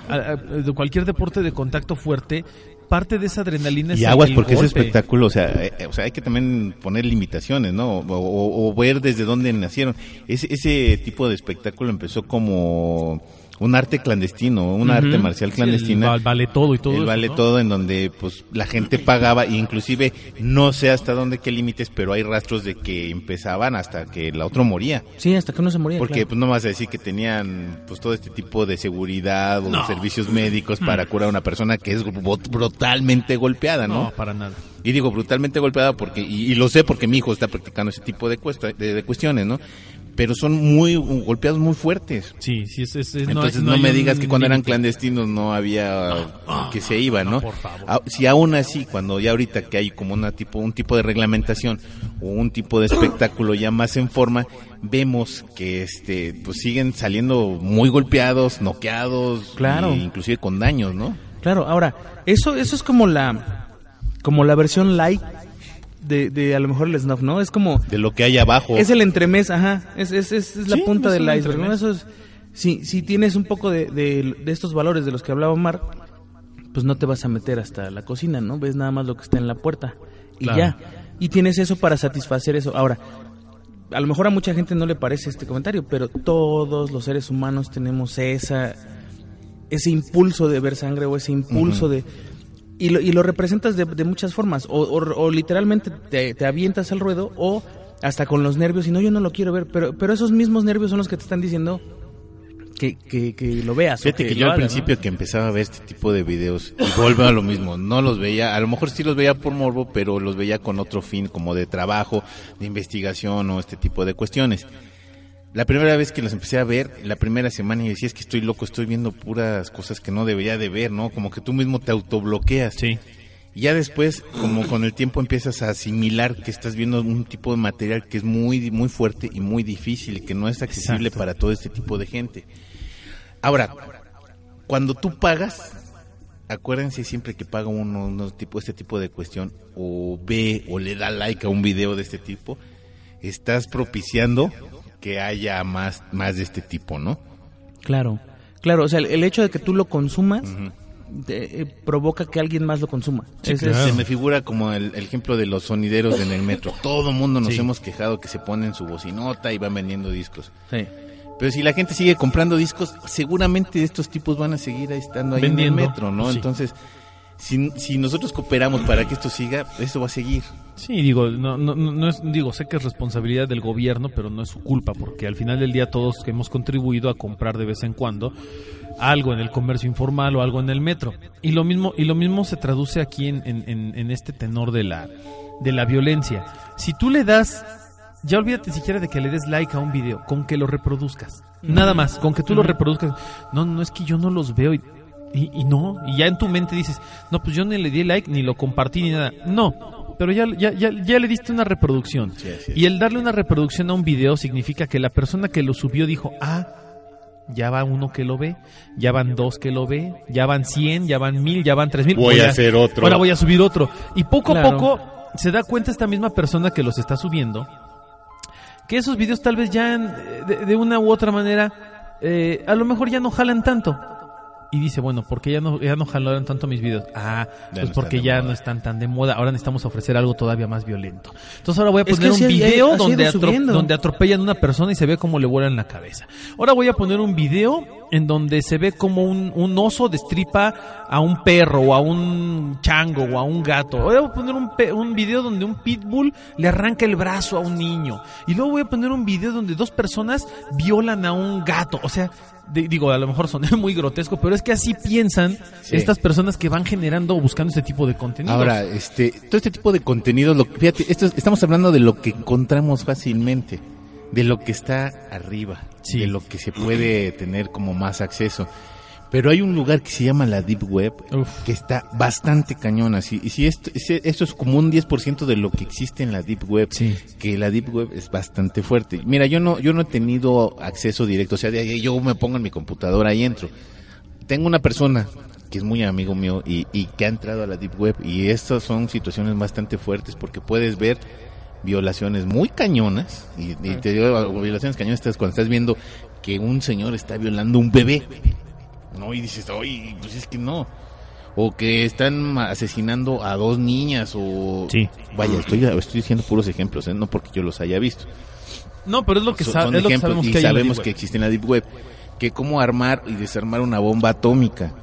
a- cualquier deporte de contacto fuerte, parte de esa adrenalina es Y el- aguas el porque ese golpe. espectáculo, o sea, eh, o sea, hay que también poner limitaciones, ¿no? O, o- o ver desde dónde nacieron. Ese, ese tipo de espectáculo empezó como un arte clandestino, un arte marcial Sí, clandestina. el val- vale todo y todo el eso, vale ¿no? todo en donde pues la gente pagaba e inclusive no sé hasta dónde qué límites pero hay rastros de que empezaban hasta que el otro moría Sí, hasta que no se moría. porque claro. pues no vas a decir que tenían pues todo este tipo de seguridad o No. servicios médicos para curar a una persona que es bru- brutalmente golpeada no, No, para nada. y digo brutalmente golpeada porque y, y lo sé porque mi hijo está practicando ese tipo de, cuesta- de, de cuestiones no pero son muy golpeados muy fuertes Sí, sí, es, es- es- entonces no, me digas que cuando eran clandestinos no había que se iba, ¿no? por favor. Ah, Si aún así, cuando ya ahorita que hay como una tipo, un tipo de reglamentación o un tipo de espectáculo ya más en forma, vemos que este pues siguen saliendo muy golpeados, noqueados, Claro. e inclusive con daños, ¿no? Claro, ahora, eso, eso es como la, como la versión light de, de a lo mejor el snuff, ¿no? Es como, De lo que hay abajo. es el entremés, ajá, es, es, es, es la Sí, punta del iceberg, ¿no? Eso es, si, si tienes un poco de, de, de estos valores de los que hablaba Omar, pues no te vas a meter hasta la cocina, ¿no? Ves nada más lo que está en la puerta y Claro. ya. Y tienes eso para satisfacer eso. Ahora, a lo mejor a mucha gente no le parece este comentario, pero todos los seres humanos tenemos esa ese impulso de ver sangre o ese impulso de y lo, y lo representas de, de muchas formas o, o- o literalmente te, te avientas al ruedo o hasta con los nervios y no yo no lo quiero ver pero pero esos mismos nervios son los que te están diciendo que, que, que lo veas Fíjate que, yo al principio que empezaba a ver este tipo de videos, y vuelvo a lo mismo, no los veía, a lo mejor sí los veía por morbo, pero los veía con otro fin, como de trabajo, de investigación o este tipo de cuestiones. La primera vez que los empecé a ver, la primera semana, y decía, es que estoy loco, estoy viendo puras cosas que no debería de ver, ¿no? Como que tú mismo te autobloqueas. Sí. Y ya después, como con el tiempo empiezas a asimilar que estás viendo un tipo de material que es muy, muy fuerte y muy difícil, y que no es accesible Exacto. para todo este tipo de gente. Ahora, cuando tú pagas, acuérdense siempre que paga uno, uno tipo, este tipo de cuestión, o ve o le da like a un video de este tipo, estás propiciando que haya más, más de este tipo, ¿no? claro claro o sea el, el hecho de que tú lo consumas te- eh, provoca que alguien más lo consuma Sí, Ese es- claro. Se me figura como el, el ejemplo de los sonideros en el metro. Todo mundo nos Sí. hemos quejado que se ponen su bocinota y van vendiendo discos. sí. Pero si la gente sigue comprando discos, seguramente estos tipos van a seguir ahí estando ahí Vendiendo. en el metro, ¿no? Sí. Entonces, si, si nosotros cooperamos para que esto siga, eso va a seguir. Sí, digo, no, no, no es, digo, sé que es responsabilidad del gobierno, pero no es su culpa, porque al final del día todos hemos contribuido a comprar de vez en cuando algo en el comercio informal o algo en el metro. Y lo mismo, y lo mismo se traduce aquí en, en, en- en este tenor de la, de la violencia. Si tú le das, ya olvídate siquiera de que le des like a un video, con que lo reproduzcas. Nada más, con que tú lo reproduzcas. No, no es que yo no los veo y, y, y no, y ya en tu mente dices, no, pues yo ni le di like, ni lo compartí, ni nada. No, pero ya, ya, ya, ya le diste una reproducción. Sí. Y el darle una reproducción a un video significa que la persona que lo subió dijo, ah, ya va uno que lo ve, ya van dos que lo ve, ya van cien, ya van mil, ya van tres mil. Voy a hacer otro. Ahora voy a subir otro. Y poco Claro. a poco se da cuenta esta misma persona que los está subiendo que esos videos tal vez ya en- de, de una u otra manera eh, a lo mejor ya no jalan tanto. Y dice, bueno, ¿por qué ya no, ya no jalaron tanto mis videos? Ah, Ya pues no porque ya moda. no están tan de moda. Ahora necesitamos ofrecer algo todavía más violento. Entonces ahora voy a Es poner que un video donde, atro- donde atropellan a una persona y se ve cómo le vuelan la cabeza. Ahora voy a poner un video en donde se ve como un, un oso destripa a un perro o a un chango o a un gato. Voy a poner un, un video donde un pitbull le arranca el brazo a un niño. Y luego voy a poner un video donde dos personas violan a un gato. O sea, de- digo, a lo mejor soné muy grotesco, pero es que así piensan Sí. estas personas que van generando o buscando este tipo de contenido. Ahora, este, todo este tipo de contenido, lo, fíjate, esto es- estamos hablando de lo que encontramos fácilmente, de lo que está arriba, Sí. de lo que se puede tener como más acceso. Pero hay un lugar que se llama la Deep Web, Uf. que está bastante cañona. Si, y si esto, es como un 10% de lo que existe en la Deep Web, Sí. que la Deep Web es bastante fuerte. Mira, yo no, yo no he tenido acceso directo, o sea, yo me pongo en mi computadora y entro. Tengo una persona que es muy amigo mío y, y que ha entrado a la Deep Web y estas son situaciones bastante fuertes porque puedes ver violaciones muy cañonas y, y te digo violaciones cañonas estás cuando estás viendo que un señor está violando un bebé no y dices oye pues es que no o que están asesinando a dos niñas o Sí. vaya estoy estoy diciendo puros ejemplos ¿eh? no porque yo los haya visto No, pero es lo que, sa- son es lo que ejemplos sabemos y que hay en la sabemos que Web. existe en la Deep Web. Que cómo armar y desarmar una bomba atómica.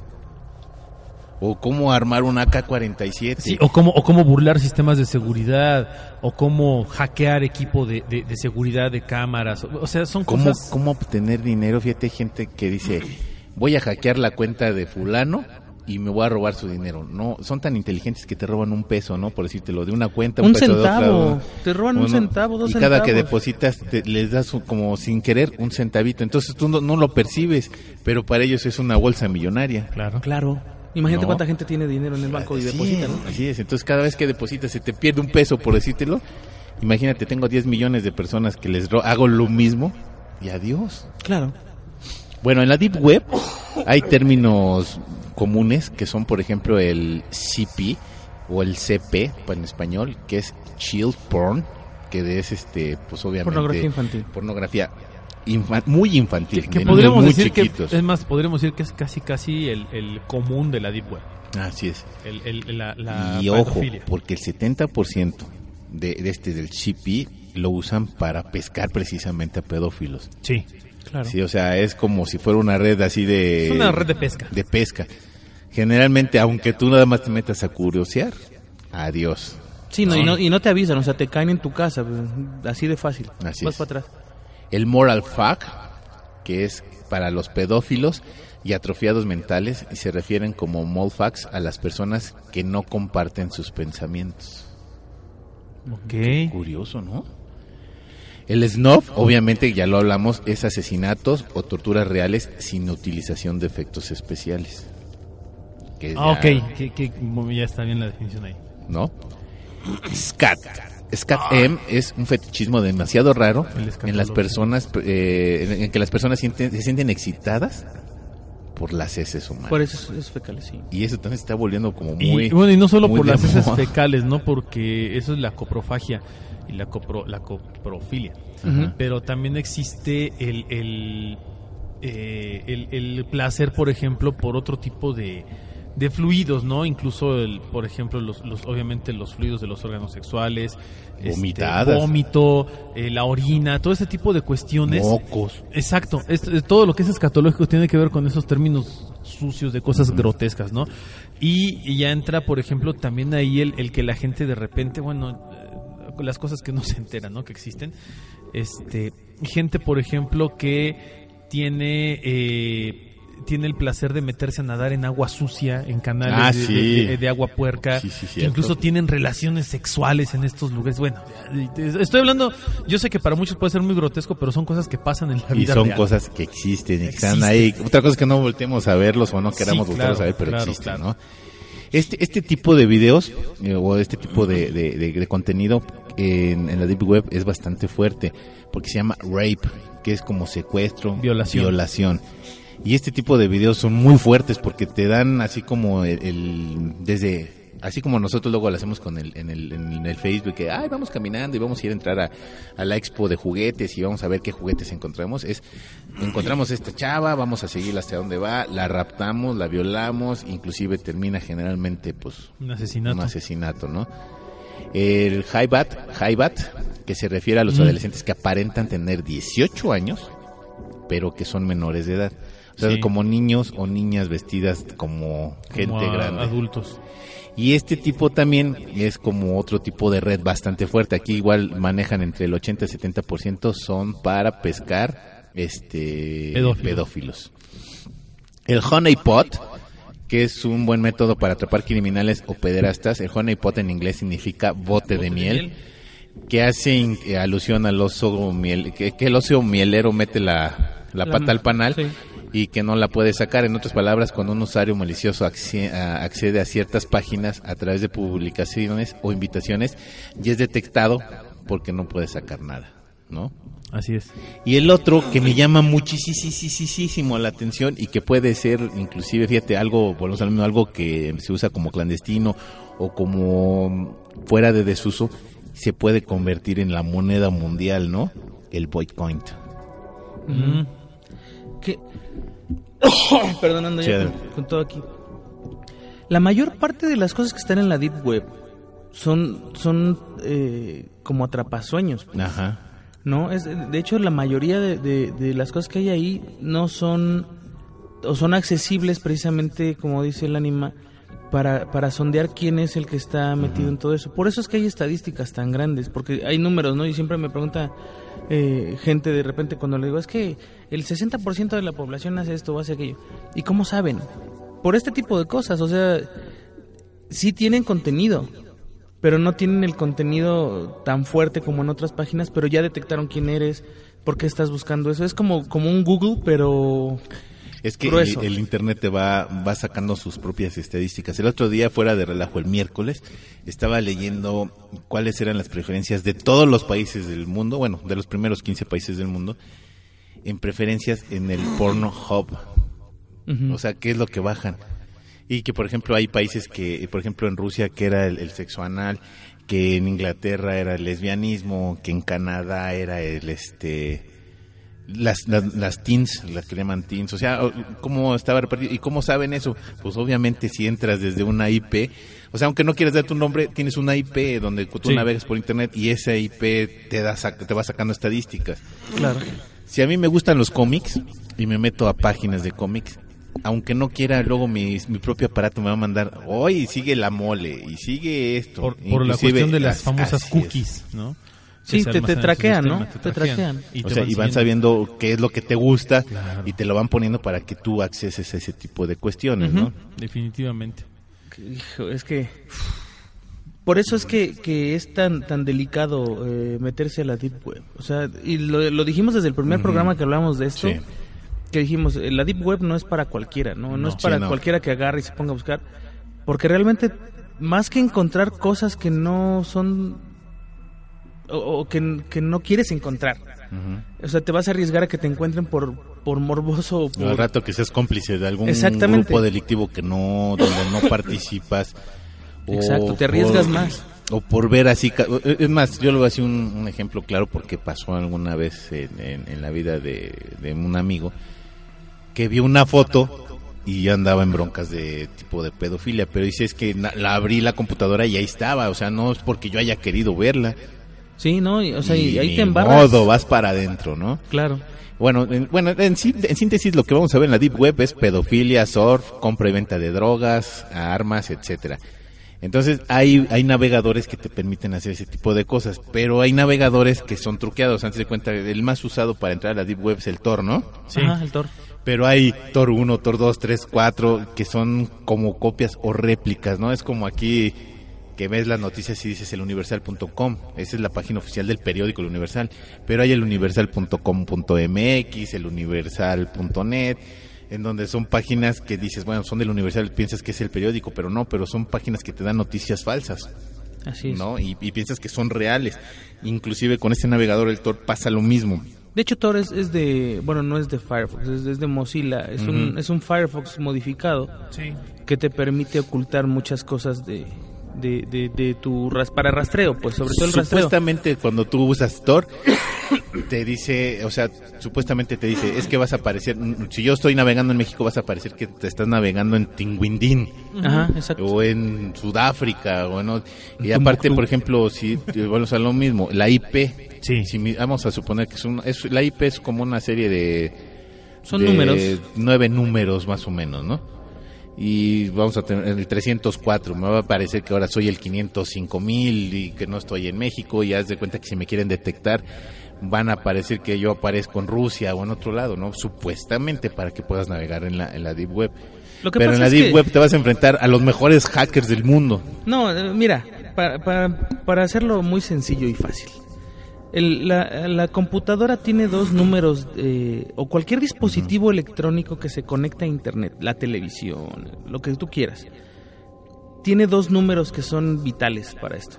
O cómo armar un AK-47. Sí, o cómo, o cómo burlar sistemas de seguridad, o cómo hackear equipo de, de- de seguridad de cámaras. O, sea, son ¿Cómo, cosas... cómo obtener dinero. Fíjate, hay gente que dice, voy a hackear la cuenta de fulano y me voy a robar su dinero. No, son tan inteligentes que te roban un peso, ¿no? Por decírtelo, de una cuenta, un, Un peso de otra, centavo. ¿no? Te roban un centavo, dos Y cada que centavos. depositas te- les das un- como sin querer un centavito. Entonces tú no, no lo percibes, pero para ellos es una bolsa millonaria. Claro. Claro. Imagínate No. cuánta gente tiene dinero en el banco y Así deposita, es, ¿no? Así es, entonces cada vez que depositas se te pierde un peso, por decírtelo. Imagínate, tengo 10 millones de personas que les hago lo mismo y adiós. Claro. Bueno, en la Deep Web hay términos comunes que son, por ejemplo, el CP o el CP pues, en español, que es child porn, que es este, pues obviamente Pornografía infantil. pornografía infa- muy infantil, Que de podríamos muy decir que, chiquitos. es más, podríamos decir que es casi casi el, el común de la Deep Web. Así es. El, el- la, la y ojo, pedofilia. porque el 70% de, de este del CP lo usan para pescar precisamente a pedófilos. Sí. Claro. Sí, o sea, es como si fuera una red así de... Es una red de pesca. De pesca. Generalmente, aunque tú nada más te metas a curiosear, adiós. Sí, no, Y, no, y no te avisan, o sea, te caen en tu casa, pues, así de fácil. Así Vas es. para atrás. El moral fuck, que es para los pedófilos y atrofiados mentales, y se refieren como molfax a las personas que no comparten sus pensamientos. Ok. Curioso, ¿no? El snuff, obviamente, ya lo hablamos, es asesinatos o torturas reales sin utilización de efectos especiales. Que Ah, ya- ok. Que, que- ya está bien la definición ahí. ¿no? Scat. Scat M es un fetichismo demasiado raro en las personas, eh, en, que las personas sienten- se sienten excitadas por las heces humanas. Por eso es, es fecal, sí. Y eso también se está volviendo como Y, muy... bueno, y no solo por las heces fecales, ¿no? Porque eso es la coprofagia y la, copro, la coprofilia. Pero también existe el, el, eh, el, el placer, por ejemplo, por otro tipo de, de fluidos, ¿no? Incluso, el, por ejemplo, los, los, obviamente los fluidos de los órganos sexuales. este, Vomitadas. vómito, eh, la orina, todo ese tipo de cuestiones. Mocos. Exacto, es- es todo lo que es escatológico tiene que ver con esos términos sucios de cosas grotescas, ¿no? Y, y ya entra, por ejemplo, también ahí el, el que la gente de repente, bueno, eh, las cosas que no se enteran, ¿no? Que existen. Este, gente, por ejemplo, que tiene... eh, tiene el placer de meterse a nadar en agua sucia, en canales Ah, de, sí. de- de- de agua puerca, Sí, sí, que incluso tienen relaciones sexuales en estos lugares. Bueno, estoy hablando, yo sé que para muchos puede ser muy grotesco, pero son cosas que pasan en la Y vida son real. cosas que existen y que están ahí. Otra cosa es que no volteemos a verlos o no queramos voltearlos claro, a ver, pero claro, existen, claro. ¿no? Este, este tipo de videos eh, o este tipo de contenido en, en la Deep Web es bastante fuerte porque se llama rape, que es como secuestro, Violación. violación. Y este tipo de videos son muy fuertes porque te dan así como el, el- desde así como nosotros luego lo hacemos con el, en, el, en el Facebook que ay vamos caminando y vamos a ir a entrar a, a la expo de juguetes y vamos a ver qué juguetes encontramos es encontramos esta chava vamos a seguirla hasta dónde va la raptamos la violamos inclusive termina generalmente pues Un asesinato. un asesinato, ¿no? El Haibat, Haibat, que se refiere a los Mm. adolescentes que aparentan tener 18 años, pero que son menores de edad. O sea, Sí. como niños o niñas vestidas como gente como grande. adultos. Y este tipo también es como otro tipo de red bastante fuerte. Aquí igual manejan entre el 80 y 70% son para pescar este Pedófilos. pedófilos. El honeypot, que es un buen método para atrapar criminales o pederastas. El honeypot en inglés significa bote, de, miel, que hace eh, alusión al oso miel, que, que el oso mielero mete la, la La- pata al panal sí. Y que no la puede sacar. En otras palabras, cuando un usuario malicioso accede a ciertas páginas a través de publicaciones o invitaciones y es detectado porque no puede sacar nada, ¿no? Así es. Y el otro que me llama muchísimo la atención y que puede ser inclusive, fíjate, algo, volvemos al mismo, algo que se usa como clandestino o como fuera de desuso, se puede convertir en la moneda mundial, ¿no? El Bitcoin. Mm. perdonando Sí, ya con, con todo aquí. La mayor parte de las cosas que están en la deep web son son eh, como atrapasueños pues, Ajá. no es de hecho la mayoría de, de- de las cosas que hay ahí no son o son accesibles precisamente como dice el anima para, para sondear quién es el que está metido en todo eso. Por eso es que hay estadísticas tan grandes, porque hay números, ¿no? Y siempre me pregunta eh, gente de repente cuando le digo, es que el 60% de la población hace esto o hace aquello. ¿Y cómo saben? Por este tipo de cosas, o sea, sí tienen contenido, pero no tienen el contenido tan fuerte como en otras páginas, pero ya detectaron quién eres, por qué estás buscando eso. Es como, como un Google, pero... Es que el, el internet te va, va sacando sus propias estadísticas. El otro día, fuera de relajo, el miércoles, estaba leyendo cuáles eran las preferencias de todos los países del mundo, bueno, de los primeros 15 países del mundo, en preferencias en el porno hub. O sea, ¿qué es lo que bajan? Y que, por ejemplo, hay países que, por ejemplo, en Rusia, que era el, el sexo anal, que en Inglaterra era el lesbianismo, que en Canadá era el, este, las, las, las teens, las que llaman teens, o sea, ¿cómo estaba repartido? ¿Y cómo saben eso? Pues obviamente si entras desde una IP, o sea, aunque no quieras dar tu nombre, tienes una IP donde tú Sí. navegas por internet y esa IP te, da, te va sacando estadísticas. Claro. Si a mí me gustan los cómics y me meto a páginas de cómics, aunque no quiera, luego mi, mi propio aparato me va a mandar, hoy sigue la mole y sigue esto. Por, por la cuestión de las as- famosas es. cookies, ¿no? Sí, te- te traquean, sistema, ¿no? Te traquean. Y, O te sea, y van sabiendo qué es lo que te gusta Claro. y te lo van poniendo para que tú acceses a ese tipo de cuestiones, ¿no? Definitivamente. Hijo, es que por eso es que, que es tan tan delicado eh, meterse a la deep web. O sea, y lo, lo dijimos desde el primer programa que hablamos de esto, Sí. que dijimos, eh, la deep web no es para cualquiera, no, no, No. es para Sí, no. cualquiera que agarre y se ponga a buscar, porque realmente más que encontrar cosas que no son o, o que, que no quieres encontrar. O sea, te vas a arriesgar a que te encuentren por, por morboso o por... Al rato que seas cómplice de algún grupo delictivo que no, donde no participas. Exacto, te arriesgas por- más. O por ver así, es más, yo le voy a decir un, un ejemplo claro porque pasó alguna vez en, en- en la vida de, de un amigo que vio una foto y ya andaba en broncas de tipo de pedofilia, pero dice es que la abrí la computadora y ahí estaba, o sea, no es porque yo haya querido verla. Sí, ¿no? Y, o sea, y, Y ahí te embarras. modo, vas para adentro, ¿no? Claro. Bueno, en, bueno, en, sí- en síntesis lo que vamos a ver en la Deep Web es pedofilia, surf, compra y venta de drogas, armas, etcétera. Entonces hay, hay navegadores que te permiten hacer ese tipo de cosas, pero hay navegadores que son truqueados. Antes de cuenta, el más usado para entrar a la Deep Web es el Tor, ¿no? Sí. Ajá, el Tor. Pero hay Tor 1, Tor 2, 3, 4, que son como copias o réplicas, ¿no? Es como aquí que ves las noticias y dices eluniversal.com. Esa es la página oficial del periódico El Universal. Pero hay el universal.com.mx, el universal.net, en donde son páginas que dices, bueno, son del Universal, piensas que es el periódico, pero no, pero son páginas que te dan noticias falsas. Así es. ¿no? Y, y piensas que son reales. Inclusive con este navegador, el Tor, pasa lo mismo. De hecho, Tor es, es de, bueno, no es de Firefox, es, es de Mozilla. Es, un, es un Firefox modificado Sí. que te permite ocultar muchas cosas de, de, de, de tu ras para rastreo, pues sobre todo el rastreo. Supuestamente cuando tú usas Tor, te dice, o sea, supuestamente te dice, es que vas a aparecer, mm, si yo estoy navegando en México, vas a parecer que te estás navegando en Tinguindín Ajá, exacto. o en Sudáfrica o en, y aparte, por ejemplo, si bueno, o lo mismo, la IP, Sí. si vamos a suponer que es, un, es la IP es como una serie de Son de números. nueve números más o menos, ¿no? Y vamos a tener el 304, me va a parecer que ahora soy el 505 mil y que no estoy en México y haz de cuenta que si me quieren detectar van a parecer que yo aparezco en Rusia o en otro lado, ¿no? Supuestamente para que puedas navegar en la, en la Deep Web. Lo que Pero pasa en la Deep que- Web te vas a enfrentar a los mejores hackers del mundo. No, eh, mira, para, para, para hacerlo muy sencillo y fácil. El- la, la computadora tiene dos números, eh, o cualquier dispositivo electrónico que se conecta a Internet, la televisión, lo que tú quieras, tiene dos números que son vitales para esto.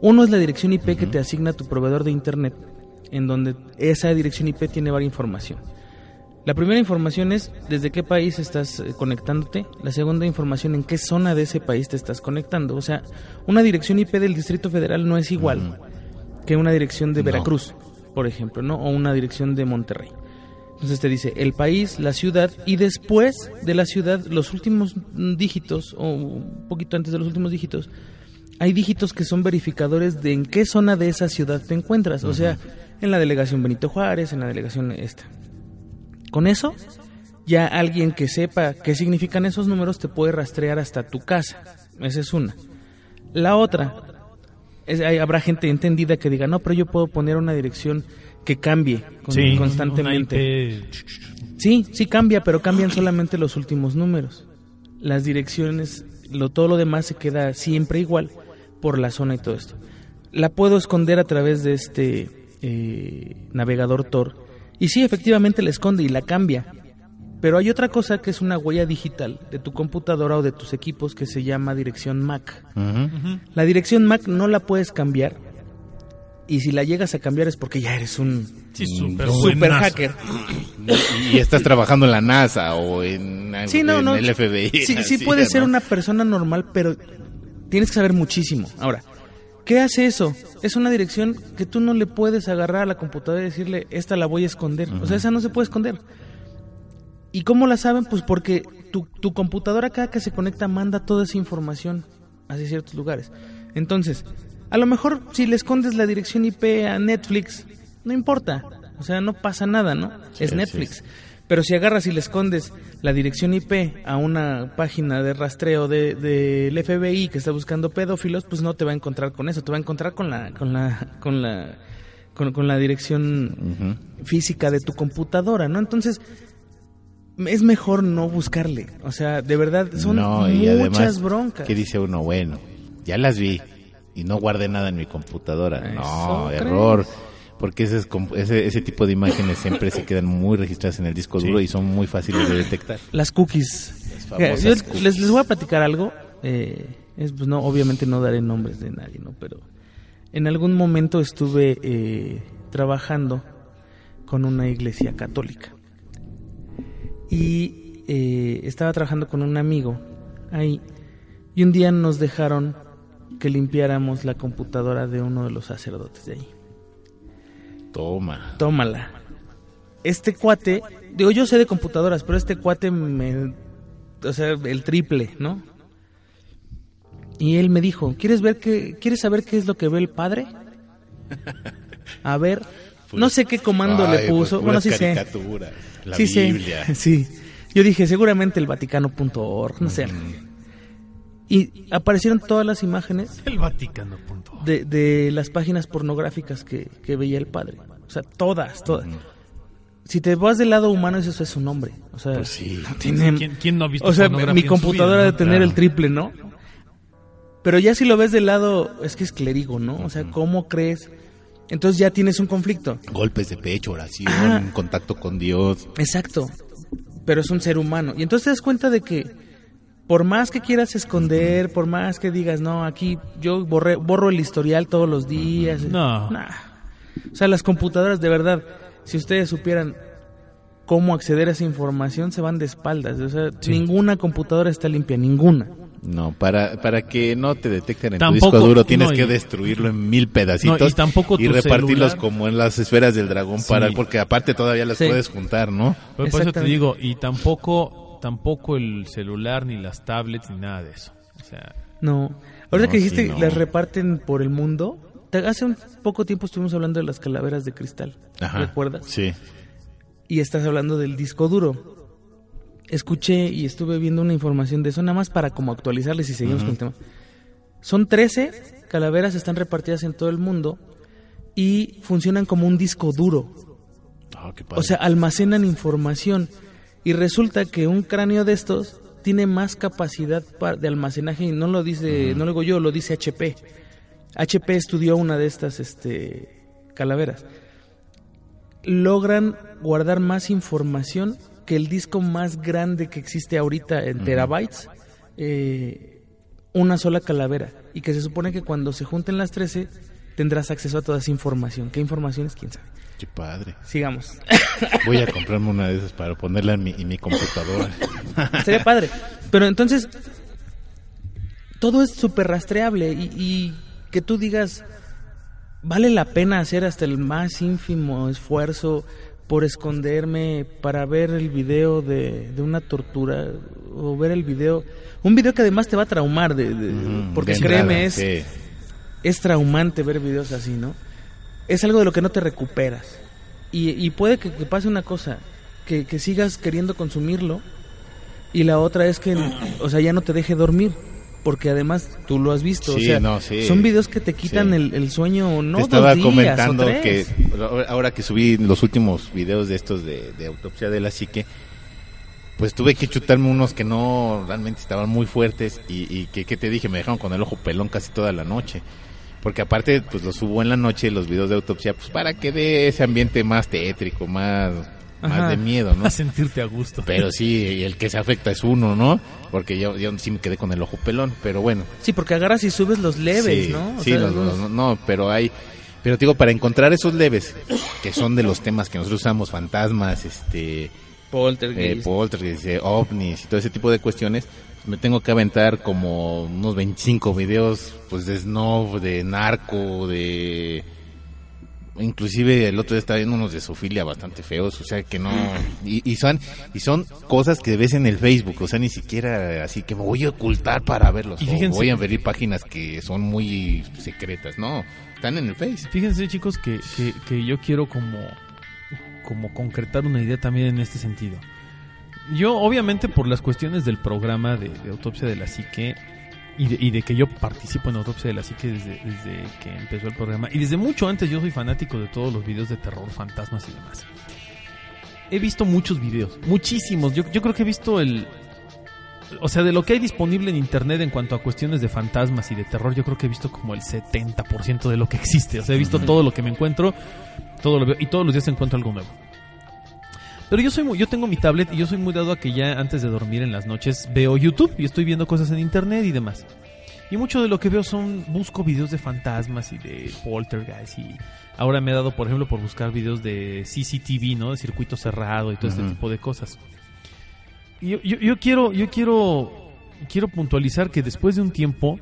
Uno es la dirección IP que te asigna tu proveedor de Internet, en donde esa dirección IP tiene varias información. La primera información es desde qué país estás eh, conectándote. La segunda información en qué zona de ese país te estás conectando. O sea, una dirección IP del Distrito Federal no es igual que una dirección de No. Veracruz, por ejemplo, ¿no? O una dirección de Monterrey. Entonces te dice el país, la ciudad y después de la ciudad los últimos dígitos o un poquito antes de los últimos dígitos hay dígitos que son verificadores de en qué zona de esa ciudad te encuentras, o sea, en la delegación Benito Juárez, en la delegación esta. Con eso, ya alguien que sepa qué significan esos números te puede rastrear hasta tu casa. Esa es una. La otra, es, hay- habrá gente entendida que diga, no, pero yo puedo poner una dirección que cambie con- Sí, constantemente. Sí, sí cambia, pero cambian solamente los últimos números. Las direcciones, lo, todo lo demás se queda siempre igual por la zona y todo esto. La puedo esconder a través de este eh, navegador Tor. Y sí, efectivamente la esconde y la cambia. Pero hay otra cosa que es una huella digital de tu computadora o de tus equipos que se llama dirección MAC. La dirección MAC no la puedes cambiar. Y si la llegas a cambiar es porque ya eres un Sí, mm, super hacker. y, y estás trabajando en la NASA o en, Sí, no, en no. el FBI. Sí, sí ser ¿no? una persona normal, pero tienes que saber muchísimo. Ahora, ¿qué hace eso? Es una dirección que tú no le puedes agarrar a la computadora y decirle, esta la voy a esconder. O sea, esa no se puede esconder. ¿Y cómo la saben? Pues porque tu, tu computadora cada que se conecta manda toda esa información hacia ciertos lugares. Entonces, a lo mejor si le escondes la dirección IP a Netflix, no importa. O sea, no pasa nada, ¿no? es sí, Netflix. Pero si agarras y le escondes la dirección IP a una página de rastreo del de, del FBI que está buscando pedófilos, pues no te va a encontrar con eso, te va a encontrar con la con la con la con, con la dirección física de tu computadora, ¿no? Entonces es mejor no buscarle, o sea, de verdad son No, y muchas además, broncas. ¿Qué dice uno? Bueno, ya las vi y no guardé nada en mi computadora. no, ¿Eso error. Porque ese, es ese, ese tipo de imágenes siempre se quedan muy registradas en el disco duro y son muy fáciles de detectar. Las cookies. famosas Yo cookies. Les, les voy a platicar algo. eh, es, pues no, obviamente no daré nombres de nadie, ¿no? Pero en algún momento estuve eh, trabajando con una iglesia católica. Y eh, estaba trabajando con un amigo ahí. Y un día nos dejaron que limpiáramos la computadora de uno de los sacerdotes de ahí. Toma. Tómala. Este cuate, digo, yo sé de computadoras, pero este cuate me. O sea, el triple, ¿no? Y él me dijo: ¿Quieres ver qué. ¿Quieres saber qué es lo que ve el padre? A ver. No sé qué comando Ay, le puso. pues, bueno, puras sí sé. La sí sé. Sí. Yo dije, seguramente el Vaticano.org, no sé. Y aparecieron todas las imágenes El Vaticano. Punto. de, de las páginas pornográficas que, que veía el padre. O sea, todas, todas. Si te vas del lado humano, eso es su nombre. O sea, Pues sí. no tiene- ¿Quién- quién no ha visto O sea, mi computadora vida, de no? tener Claro. el triple, ¿no? Pero ya si lo ves del lado, es que es clérigo, ¿no? O sea, ¿cómo crees? Entonces ya tienes un conflicto. Golpes de pecho, oración, Ah. contacto con Dios. Exacto. Pero es un ser humano. Y entonces te das cuenta de que por más que quieras esconder, por más que digas, no, aquí yo borré, borro el historial todos los días. No. Nah. O sea, las computadoras, de verdad, si ustedes supieran cómo acceder a esa información, se van de espaldas. O sea, ninguna computadora está limpia, ninguna. No, para, para que no te detecten en Tampoco- tu disco duro tienes no, y- que destruirlo en mil pedacitos No, y tampoco repartirlos celular. como en las esferas del dragón para Sí. porque aparte todavía las Sí. puedes juntar, ¿no? Pero por eso te digo, y tampoco, tampoco el celular, ni las tablets, ni nada de eso. O sea, No. Ahorita No, que dijiste sí, no. las reparten por el mundo, te- hace un poco tiempo estuvimos hablando de las calaveras de cristal. ¿Recuerdas? Sí. y estás hablando del disco duro. Escuché y estuve viendo una información de eso, nada más para como actualizarles y seguimos con el tema. Son 13 calaveras, están repartidas en todo el mundo y funcionan como un disco duro. Ah, qué padre. O sea, almacenan información. Y resulta que un cráneo de estos tiene más capacidad pa- de almacenaje y no lo dice, no lo digo yo, lo dice HP. HP estudió una de estas este, calaveras. Logran guardar más información que el disco más grande que existe ahorita en terabytes. eh, una sola calavera. Y que se supone que cuando se junten las 13 tendrás acceso a toda esa información. ¿Qué información es? ¿Quién sabe? qué padre. Sigamos. Voy a comprarme una de esas para ponerla en mi, en mi computadora. Sería padre. Pero entonces, todo es súper rastreable y, y que tú digas, vale la pena hacer hasta el más ínfimo esfuerzo por esconderme para ver el video de, de una tortura o ver el video, un video que además te va a traumar, de, de- Mm, porque créeme, es, sí. es traumante ver videos así, ¿no? Es algo de lo que no te recuperas. Y, y puede que, que pase una cosa, que, que sigas queriendo consumirlo, y la otra es que, o sea, ya no te deje dormir. Porque además tú lo has visto, o Sí, sea, no, sí. son videos que te quitan Sí. el, el sueño, no Te estaba dos días, comentando o tres. que ahora que subí los últimos videos de estos de, de autopsia de la psique, pues tuve que chutarme unos que no realmente estaban muy fuertes y, y que, que te dije, me dejaron con el ojo pelón casi toda la noche. Porque aparte, pues los subo en la noche, los videos de autopsia, pues para que dé ese ambiente más tétrico, más, más de miedo, ¿no? a sentirte a gusto. Pero sí, el que se afecta es uno, ¿no? Porque yo, yo sí me quedé con el ojo pelón, pero bueno. Sí, porque agarras y subes los leves, sí, ¿no? O sí, sea, los- los- no, pero hay Pero te digo, para encontrar esos leves, que son de los temas que nosotros usamos, fantasmas, este, eh, Poltergeist. poltergeist, eh, ovnis y todo ese tipo de cuestiones, me tengo que aventar como unos 25 videos, pues de snob, de narco, de... Inclusive el otro día estaba viendo unos de sofilia bastante feos, o sea que no... Y, y son y son cosas que ves en el Facebook, o sea, ni siquiera así que me voy a ocultar para verlos. Y o voy a abrir páginas que son muy secretas, no, están en el Face. Fíjense chicos que, que, que yo quiero como, como concretar una idea también en este sentido. Yo obviamente por las cuestiones del programa de, de autopsia de la psique y de, y de que yo participo en autopsia de la psique desde, desde que empezó el programa y desde mucho antes yo soy fanático de todos los videos de terror, fantasmas y demás. He visto muchos videos, muchísimos. Yo, yo creo que he visto el... O sea, de lo que hay disponible en internet en cuanto a cuestiones de fantasmas y de terror, yo creo que he visto como el 70% de lo que existe. O sea, he visto todo lo que me encuentro, todo lo veo, y todos los días encuentro algo nuevo. Pero yo soy muy, yo tengo mi tablet y yo soy muy dado a que ya antes de dormir en las noches veo YouTube y estoy viendo cosas en internet y demás. Y mucho de lo que veo son busco videos de fantasmas y de poltergeist y ahora me he dado por ejemplo por buscar videos de CCTV, ¿no? De circuito cerrado y todo este Ujú. tipo de cosas. Y yo, yo, yo quiero yo quiero quiero puntualizar que después de un tiempo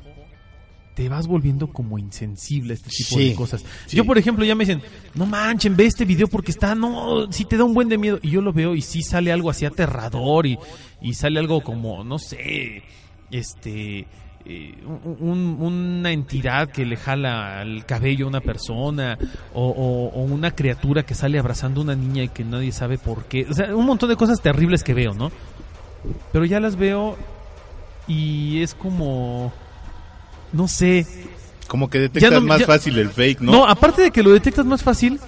te vas volviendo como insensible a este tipo Sí, de cosas. sí. Yo, por ejemplo, ya me dicen, no manchen, ve este video porque está, no, si te da un buen de miedo. Y yo lo veo y sí sale algo así aterrador y, y sale algo como, no sé, este, eh, un- una entidad que le jala el cabello a una persona o, o- o una criatura que sale abrazando a una niña y que nadie sabe por qué. O sea, un montón de cosas terribles que veo, ¿no? Pero ya las veo y es como, no sé, Como que detectas no- más ya- fácil el fake, ¿no? no, aparte de que lo detectas más fácil,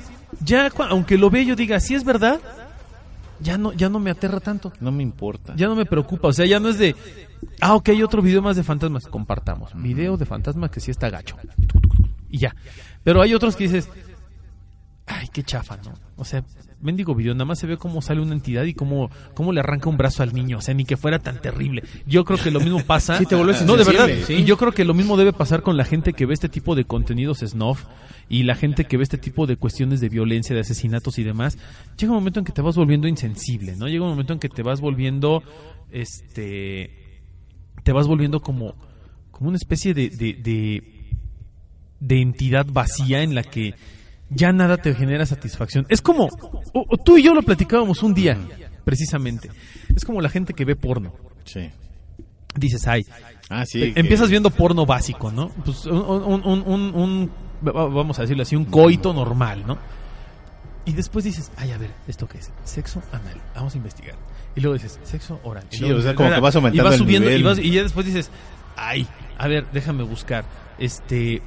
ya aunque lo vea y yo diga, si es verdad, ya no, ya no me aterra tanto. No me importa. Ya no me preocupa. O sea, ya no es de, ah, ok, hay otro video más de fantasmas. Compartamos. Video de fantasmas que sí está gacho. Y ya. Pero hay otros que dices, ay, qué chafa, ¿no? O sea, mendigo video, nada más se ve cómo sale una entidad y cómo, cómo le arranca un brazo al niño. O sea, ni que fuera tan terrible. Yo creo que lo mismo pasa. Sí, te vuelves No, de verdad. sí. Y yo creo que lo mismo debe pasar con la gente que ve este tipo de contenidos snuff y la gente que ve este tipo de cuestiones de violencia, de asesinatos y demás. Llega un momento en que te vas volviendo insensible, ¿no? Llega un momento en que te vas volviendo, este, te vas volviendo como, como una especie de, de, de, de entidad vacía en la que ya nada te genera satisfacción. Es como, o- o tú y yo lo platicábamos un día, precisamente. Es como la gente que ve porno. Sí. Dices, ay, Ah, sí. que- empiezas viendo porno básico, ¿no? Pues un, un- un- un- un- va- vamos a decirlo así, un coito normal, ¿no? Y después dices, ay, a ver, ¿esto qué es? Sexo anal, vamos a investigar. Y luego dices, sexo oral. Y Sí, luego o sea, como que vas aumentando y vas el subiendo, nivel. Y, vas- y ya después dices, ay, a ver, déjame buscar. Este,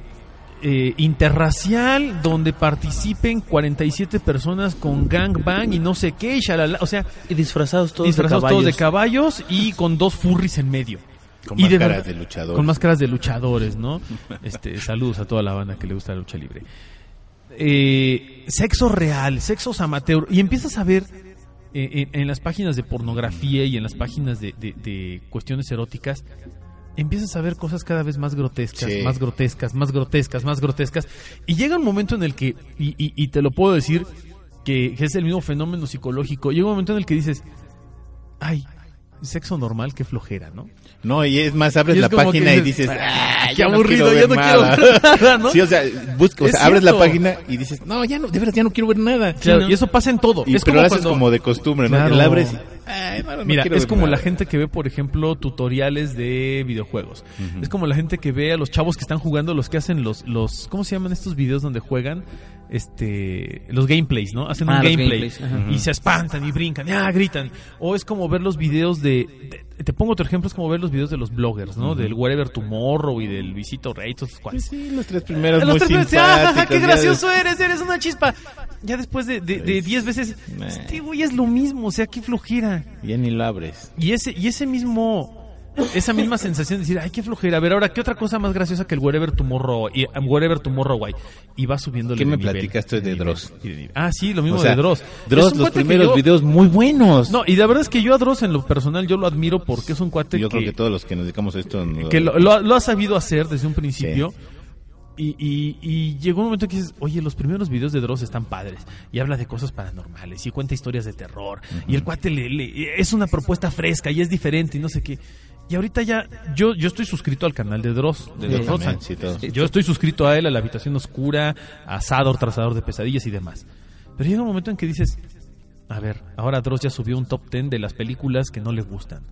eh, interracial, donde participen 47 personas con gangbang y no sé qué, y shalala. O sea, Y disfrazados todos disfrazados de todos de caballos. caballos y con dos furries en medio. Con Y máscaras de luchador. Con máscaras de luchadores, ¿no? Este, saludos a toda la banda que le gusta la lucha libre. Eh, sexo real, sexos amateur. Y empiezas a ver eh, en, en las páginas de pornografía y en las páginas de, de- de cuestiones eróticas, empiezas a ver cosas cada vez más grotescas, Sí. más grotescas, más grotescas, más grotescas. Y llega un momento en el que, y, y- y te lo puedo decir, que, que es el mismo fenómeno psicológico, llega un momento en el que dices, ay, sexo normal, qué flojera, ¿no? No, y es más, abres es la página y dices, "Ah, qué no aburrido, ya no quiero nada". ver nada, ¿no? Sí, o sea, busca, o sea, abres la página y dices, no, ya no, de verdad, ya no quiero ver nada. Claro, Y eso pasa en todo. Y, es pero como lo haces cuando- como de costumbre, ¿no? Claro. La abres y, "Ay, no, no Mira, es como la nada". gente que ve, por ejemplo, tutoriales de videojuegos. Es como la gente que ve a los chavos que están jugando, los que hacen los, los ¿cómo se llaman estos videos donde juegan? Este, los gameplays, ¿no? Hacen Ah, un gameplay y se espantan y brincan, ya gritan. O es como ver los videos de, de- te pongo otro ejemplo, es como ver los videos de los bloggers, ¿no? Del Wherever Tomorrow y del Visito Rey, todos. Pues sí, los tres primeros A muy los tres primeros, simpáticos. ¡ah, qué gracioso eres! ¡Eres una chispa! Ya después de de- de Es- 10 veces, Nah. este güey es lo mismo, o sea, qué flojera. Ya ni lo abres. Y ese, y ese mismo, esa misma sensación de decir, ay, qué flojera. A ver, ahora, ¿qué otra cosa más graciosa que el Wherever Tomorrow, y, um, Wherever Tomorrow, guay? Y va subiendo ¿Qué me platicaste de nivel, Dross? y de nivel. Ah, sí, lo mismo O sea, de Dross. Dross, los primeros yo- videos muy buenos. No, y la verdad es que yo a Dross en lo personal yo lo admiro porque es un cuate Yo que, creo que todos los que nos dedicamos a esto... no- que lo, lo ha- lo ha sabido hacer desde un principio. Y, y- y llegó un momento que dices, oye, los primeros videos de Dross están padres. Y habla de cosas paranormales y cuenta historias de terror. Y el cuate le, le- es una propuesta fresca y es diferente y no sé qué. Y ahorita ya, yo, yo estoy suscrito al canal de Dross. De Yo Dross también, sí. Yo estoy suscrito a él, a la habitación oscura, a Sador, trazador de pesadillas y demás. Pero llega un momento en que dices, a ver, ahora Dross ya subió un top 10 de las películas que no le gustan.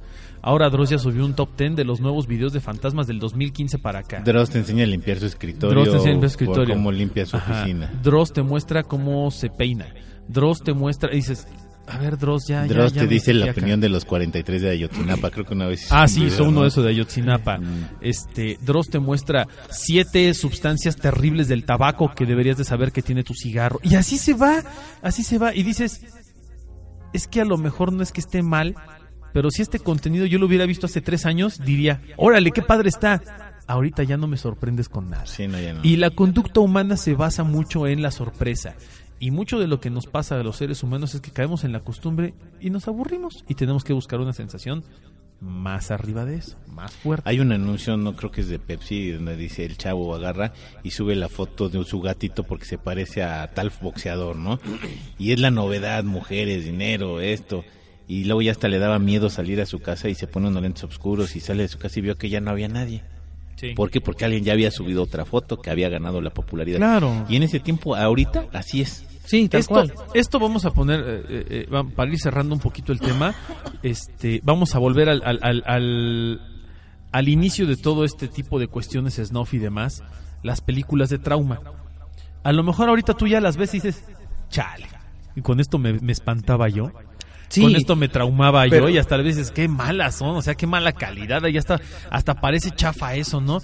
Ahora Dross ya subió un top 10 de los nuevos videos de fantasmas del 2015 para acá. Dross te enseña a limpiar su escritorio. Dross te enseña el o escritorio. cómo limpia su Ajá. oficina. Dross te muestra cómo se peina. Dross te muestra, y dices, a ver, Dross ya. Dross ya te dice la acá. opinión de los 43 de Ayotzinapa. Creo que una vez. hizo Ah, sí, hizo uno ¿no? de esos de Ayotzinapa. Mm. Este, Dross te muestra siete sustancias terribles del tabaco que deberías de saber que tiene tu cigarro. Y así se va, así se va. Y dices, es que a lo mejor no es que esté mal, pero si este contenido yo lo hubiera visto hace tres años, diría, órale, qué padre está. Ahorita ya no me sorprendes con nada. Sí, no, ya no. Y la conducta humana se basa mucho en la sorpresa. Y mucho de lo que nos pasa a los seres humanos es que caemos en la costumbre y nos aburrimos. Y tenemos que buscar una sensación más arriba de eso, más fuerte. Hay un anuncio, no creo que es de Pepsi, donde dice el chavo agarra y sube la foto de su gatito porque se parece a tal boxeador, ¿no? Y es la novedad, mujeres, dinero, esto. Y luego ya hasta le daba miedo salir a su casa y se pone unos lentes oscuros y sale de su casa y vio que ya no había nadie. Sí. ¿Por qué? Porque alguien ya había subido otra foto que había ganado la popularidad. Claro. Y en ese tiempo, ahorita, así es. Sí, tal Esto, cual. esto vamos a poner, eh, eh, eh, para ir cerrando un poquito el tema, este, vamos a volver al, al, al, al- al inicio de todo este tipo de cuestiones snuff y demás, las películas de trauma. A lo mejor ahorita tú ya las ves y dices, chale, y con esto me, me espantaba yo. Sí, Con esto me traumaba pero- yo y hasta a veces qué malas son, o sea, qué mala calidad, y hasta, hasta parece chafa eso, ¿no?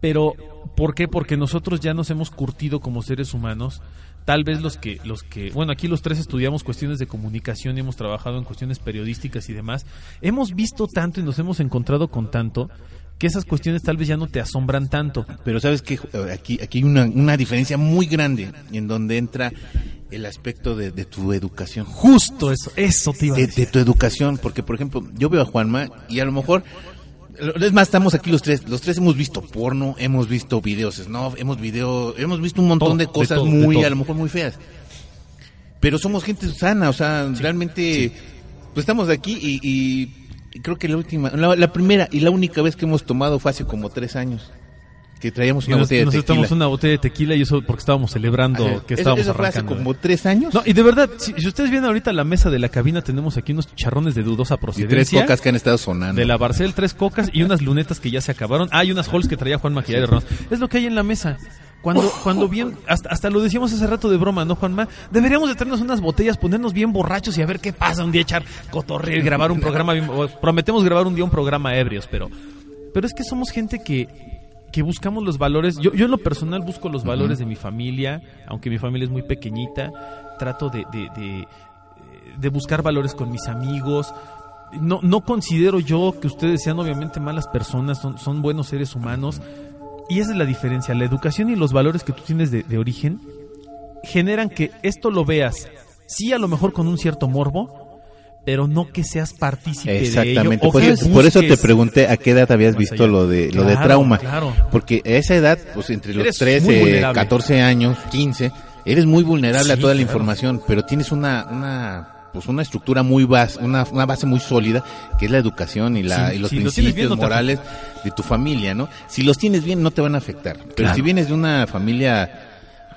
Pero, ¿por qué? Porque nosotros ya nos hemos curtido como seres humanos. Tal vez los que, los que, bueno, aquí los tres estudiamos cuestiones de comunicación y hemos trabajado en cuestiones periodísticas y demás. Hemos visto tanto y nos hemos encontrado con tanto que esas cuestiones tal vez ya no te asombran tanto. Pero sabes que aquí, aquí hay una, una diferencia muy grande en donde entra el aspecto de, de tu educación. Justo eso, eso te iba a de, decir. de tu educación, porque por ejemplo, yo veo a Juanma y a lo mejor, es más, estamos aquí los tres, los tres hemos visto porno, hemos visto videos snuff, hemos video, hemos visto un montón Todo, de de cosas todo, muy, a lo mejor muy feas. Pero somos gente sana, o sea, realmente, pues estamos aquí y creo que la última, la, la primera y la única vez que hemos tomado fue hace como tres años, que traíamos una nos, botella nos de tequila. estamos una botella de tequila y eso porque estábamos celebrando Ajá. que Eso- estábamos eso fue hace arrancando. como tres años. No, y de verdad, si, si ustedes vienen ahorita la mesa de la cabina, tenemos aquí unos chicharrones de dudosa y tres procedencia. cocas que han estado sonando. De la Barcel, tres cocas y unas lunetas que ya se acabaron. Ah, y unas halls que traía Juan Maquillada de Ramos. Es lo que hay en la mesa. Cuando, cuando bien, hasta, hasta lo decíamos hace rato de broma, ¿no, Juanma? Deberíamos de traernos unas botellas, ponernos bien borrachos y a ver qué pasa un día, echar cotorreo y grabar un programa. bien- prometemos grabar un día un programa ebrios, pero, pero es que somos gente que, que buscamos los valores. Yo, yo en lo personal busco los valores de mi familia, aunque mi familia es muy pequeñita. Trato de, de, buscar valores con mis amigos. No, no considero yo que ustedes sean obviamente malas personas, son, son buenos seres humanos. Y esa es la diferencia. La educación y los valores que tú tienes de, de origen generan que esto lo veas, sí a lo mejor con un cierto morbo, pero no que seas partícipe de ello. Exactamente, por, eso- por eso te pregunté a qué edad habías visto lo de lo de trauma. claro. Porque a esa edad, pues entre los Eres muy 13, vulnerable. 14 años, 15, eres muy vulnerable a toda la claro. información, pero tienes una una pues una estructura muy base, una, una base muy sólida, que es la educación y la Sí, y los si lo tienes bien, principios no morales de tu familia, ¿no? Si los tienes bien no te van a afectar, pero Claro. si vienes de una familia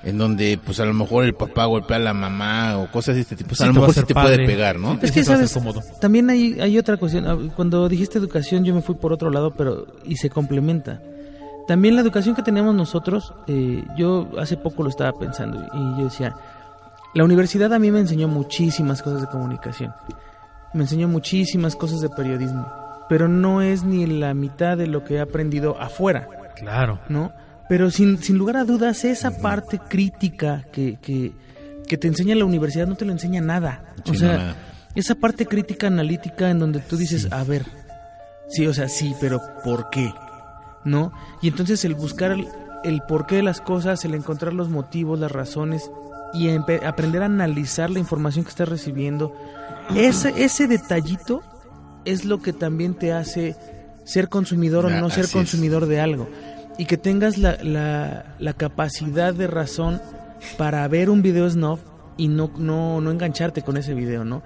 en donde pues a lo mejor el papá golpea a la mamá o cosas de este tipo, pues, Sí a lo mejor sí te padre. puede pegar, ¿no? Sí, Es que, ¿sabes? cómodo. También hay, hay otra cuestión. Ah, Cuando dijiste educación, yo me fui por otro lado, pero y se complementa. También la educación que tenemos nosotros, eh, yo hace poco lo estaba pensando y yo decía, la universidad a mí me enseñó muchísimas cosas de comunicación, me enseñó muchísimas cosas de periodismo, pero no es ni la mitad de lo que he aprendido afuera. Claro. ¿no? Pero sin, sin lugar a dudas, esa parte crítica que, que, que te enseña la universidad no te lo enseña nada. Sí, o sea, nada. esa parte crítica analítica en donde tú dices, a ver, sí, o sea, sí, pero ¿por qué? ¿No? Y entonces el buscar el, el porqué de las cosas, el encontrar los motivos, las razones y aprender a analizar la información que estás recibiendo, ese, ese detallito es lo que también te hace ser consumidor o no ser es. consumidor de algo. Y que tengas la, la, la capacidad de razón para ver un video snuff y no, no, no engancharte con ese video, ¿no?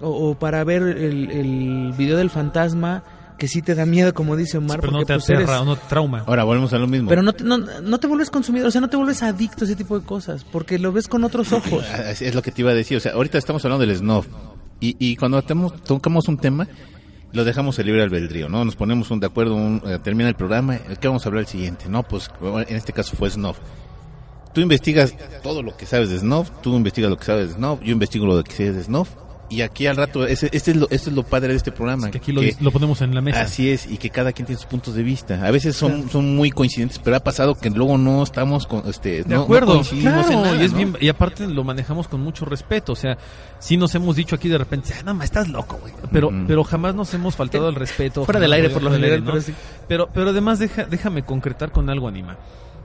O, o para ver el, el video del fantasma que sí te da miedo, como dice Omar, Pero no te pues, eres- aterra, no te trauma. Ahora volvemos a lo mismo. pero no te, no, no te vuelves consumidor, o sea, no te vuelves adicto a ese tipo de cosas, porque lo ves con otros ojos. Es lo que te iba a decir. O sea, ahorita estamos hablando del snuff. Y, y cuando tocamos un tema, lo dejamos el libre albedrío, ¿no? Nos ponemos un de acuerdo, un, eh, termina el programa, ¿de ¿qué vamos a hablar el siguiente? No, pues en este caso fue snuff. Tú investigas todo lo que sabes de snuff, tú investigas lo que sabes de snuff, yo investigo lo que sé de snuff. Y aquí al rato, ese, este, es lo, este es lo padre de este programa. que aquí lo, que- lo ponemos en la mesa. Así es, y que cada quien tiene sus puntos de vista. A veces son, son muy coincidentes, pero ha pasado que luego no estamos con, este, De no- acuerdo, claro, en nada, y, es ¿no? bien- y aparte lo manejamos con mucho respeto, o sea, sí nos hemos dicho aquí de repente, ah, no, ma, estás loco, güey, pero, pero jamás nos hemos faltado el respeto. Fuera del aire, por lo general, pero sí. pero, pero además deja, déjame concretar con algo, Anima.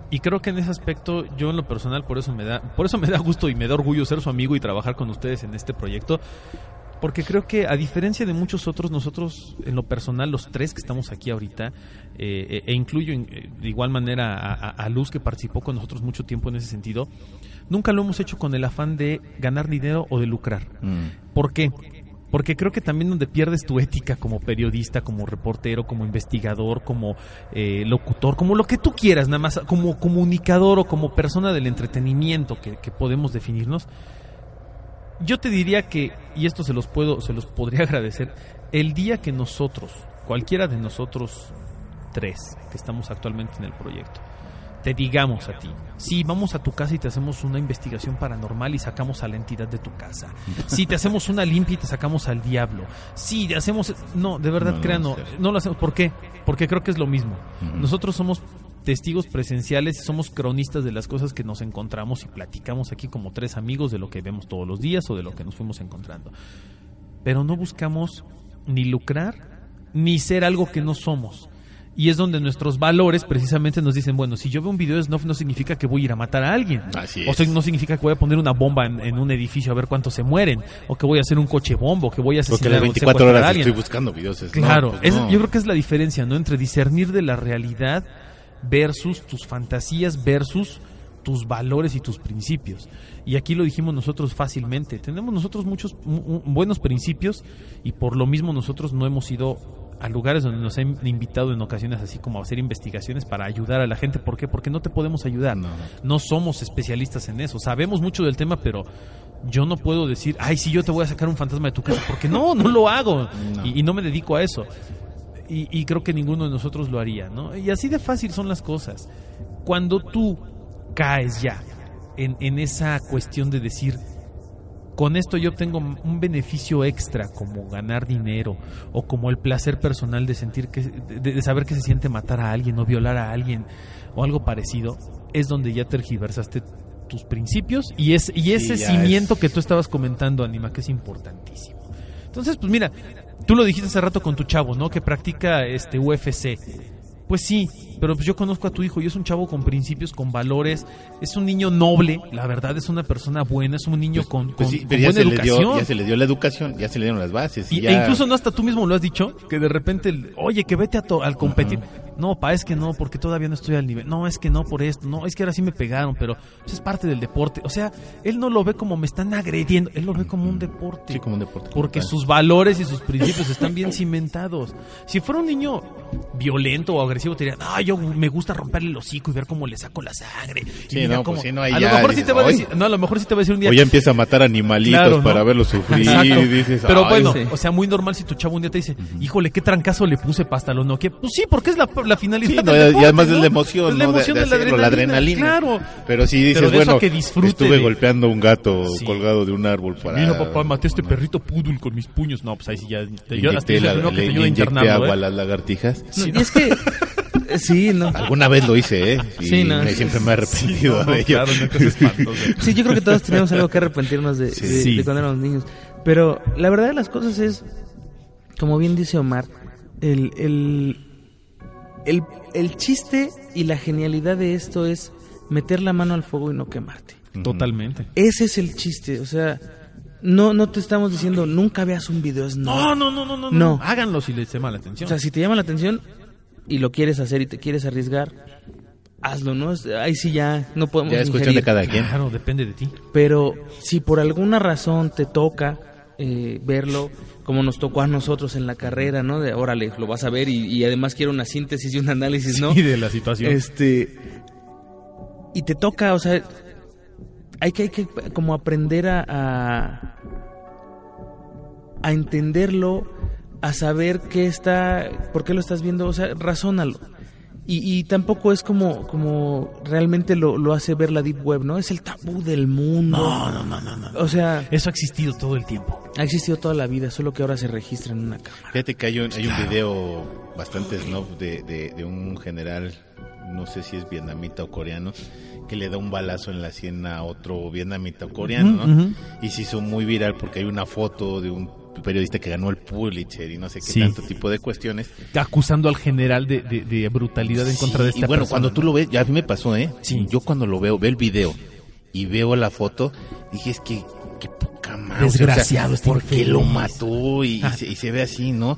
Y creo que en ese aspecto, yo en lo personal, por eso me da, por eso me da gusto y me da orgullo ser su amigo y trabajar con ustedes en este proyecto. Porque creo que a diferencia de muchos otros, nosotros en lo personal, los tres que estamos aquí ahorita, eh, e incluyo en- eh, de igual manera a Luz que participó con nosotros mucho tiempo en ese sentido, nunca lo hemos hecho con el afán de ganar dinero o de lucrar. Mm. ¿Por qué? Porque creo que también donde pierdes tu ética como periodista, como reportero, como investigador, como eh, locutor, como lo que tú quieras, nada más, como comunicador o como persona del entretenimiento que, que podemos definirnos, yo te diría que, y esto se los puedo, se los podría agradecer, el día que nosotros, cualquiera de nosotros tres que estamos actualmente en el proyecto, te digamos a ti, si vamos a tu casa y te hacemos una investigación paranormal y sacamos a la entidad de tu casa, si te hacemos una limpia y te sacamos al diablo, si te hacemos, no, de verdad No lo créanos, vamos a hacer. no lo hacemos, ¿por qué? Porque creo que es lo mismo. Nosotros somos testigos presenciales y somos cronistas de las cosas que nos encontramos y platicamos aquí como tres amigos de lo que vemos todos los días o de lo que nos fuimos encontrando. Pero no buscamos ni lucrar ni ser algo que no somos. Y es donde nuestros valores precisamente nos dicen, bueno, si yo veo un video de snuff no significa que voy a ir a matar a alguien. Así O es. sea, no significa que voy a poner una bomba en, en un edificio a ver cuántos se mueren. O que voy a hacer un coche bombo, que voy a Porque asesinar las o 24 secuestrar a horas alguien. estoy buscando videos. es- Claro, no, pues es- yo creo que es la diferencia, ¿no? Entre discernir de la realidad versus tus fantasías versus tus valores y tus principios. Y aquí lo dijimos nosotros fácilmente. Tenemos nosotros muchos mu- mu- buenos principios y por lo mismo nosotros no hemos ido a lugares donde nos han invitado en ocasiones así como a hacer investigaciones para ayudar a la gente. ¿Por qué? Porque no te podemos ayudar. No. No somos especialistas en eso. Sabemos mucho del tema, pero yo no puedo decir, ay, sí, yo te voy a sacar un fantasma de tu casa. Porque no, no lo hago. No. Y, y no me dedico a eso. Y, y creo que ninguno de nosotros lo haría, ¿no? Y así de fácil son las cosas. Cuando tú caes ya en, en esa cuestión de decir, con esto yo obtengo un beneficio extra, como ganar dinero, o como el placer personal de sentir que, de, de saber que se siente matar a alguien o violar a alguien, o algo parecido, es donde ya tergiversaste tus principios y, es, y ese cimiento es- que tú estabas comentando, Anima, que es importantísimo. Entonces, pues mira, tú lo dijiste hace rato con tu chavo, ¿no? Que practica este UFC. Pues sí, pero pues yo conozco a tu hijo y es un chavo con principios, con valores, es un niño noble, la verdad es una persona buena, es un niño Pues- con, pues con- sí, con pero ya buena se, le dio, educación. ya se le dio la educación, ya se le dieron las bases. Y, Y- ya- E incluso no hasta tú mismo lo has dicho, que de repente, oye, que vete a to- al competir. No, pa, es que no, porque todavía no estoy al nivel. No, es que no por esto. No, es que ahora sí me pegaron, pero pues, es parte del deporte. O sea, él no lo ve como me están agrediendo, él lo ve como un deporte. Sí, como un deporte. Porque sus valores y sus principios están bien cimentados. Si fuera un niño violento o agresivo, te diría, no, yo me gusta romperle el hocico y ver cómo le saco la sangre. Y Sí, mira no, cómo- pues sí, no, a lo mejor sí dices, te va a decir, no, a lo mejor sí te va a decir un día. O ya empieza a matar animalitos Claro, ¿no? para verlos sufrir. Y dices, Pero "Ay, bueno, sí". o sea, muy normal si tu chavo un día te dice, híjole, qué trancazo le puse pasta lo no. Pues sí, porque es la, la finalidad Sí, del no, y además es ¿no? la emoción, Es la ¿no? De- emoción de de, la, hacerlo, adrenalina, la adrenalina. Claro. Pero si dices, Pero bueno, que estuve de- golpeando un gato Sí. colgado de un árbol para... Mira, papá, maté a este perrito poodle con mis puños. No, pues ahí sí ya. Le yo hasta la- le- te inyecté agua a ¿eh? las lagartijas. No, y es que, sí, no. Alguna vez lo hice, ¿eh? Y Sí, no. me- siempre me he arrepentido No, no, de ello. claro. Sí, yo creo que todos teníamos algo que arrepentirnos de, Sí. de- Sí. de cuando éramos niños. Pero la verdad de las cosas es, como bien dice Omar, el, el, el, el chiste y la genialidad de esto es meter la mano al fuego y no quemarte. Totalmente. Ese es el chiste, o sea, no, no te estamos diciendo nunca veas un video No, snuff. no, no, no, no, No. Háganlo si les llama la atención. O sea, si te llama la atención, y lo quieres hacer y te quieres arriesgar, hazlo, ¿no? Es- Ahí sí ya no podemos Ya es cuestión de cada quien. Claro, depende de ti. Pero si por alguna razón te toca eh, verlo, como nos tocó a nosotros en la carrera, ¿no? De órale, lo vas a ver y, y además quiero una síntesis y un análisis, ¿no? Sí, de la situación. Este. Y te toca, o sea. Hay que, hay que como aprender a, a. a entenderlo, a saber qué está. por qué lo estás viendo, o sea, razónalo. Y, y tampoco es como, como realmente lo, lo hace ver la Deep Web, ¿no? Es el tabú del mundo. No, no, no, no, no. O sea, Eso ha existido todo el tiempo. ha existido toda la vida, solo que ahora se registra en una cámara. Fíjate que hay un, hay un video bastante snob de, de, de un general, no sé si es vietnamita o coreano, que le da un balazo en la sien a otro vietnamita o coreano, ¿no? Y se hizo muy viral porque hay una foto de un periodista que ganó el Pulitzer y no sé qué Sí. tanto tipo de cuestiones. Acusando al general de, de- de brutalidad en contra de esta y bueno, persona, cuando ¿no? tú lo ves, ya a mí me pasó, ¿eh? Sí. Yo cuando lo veo, veo el video y veo la foto, dije, es que, qué poca madre. o sea, Desgraciado, este ¿Por qué lo mató? Y, y Ah. se, y se ve así, ¿no?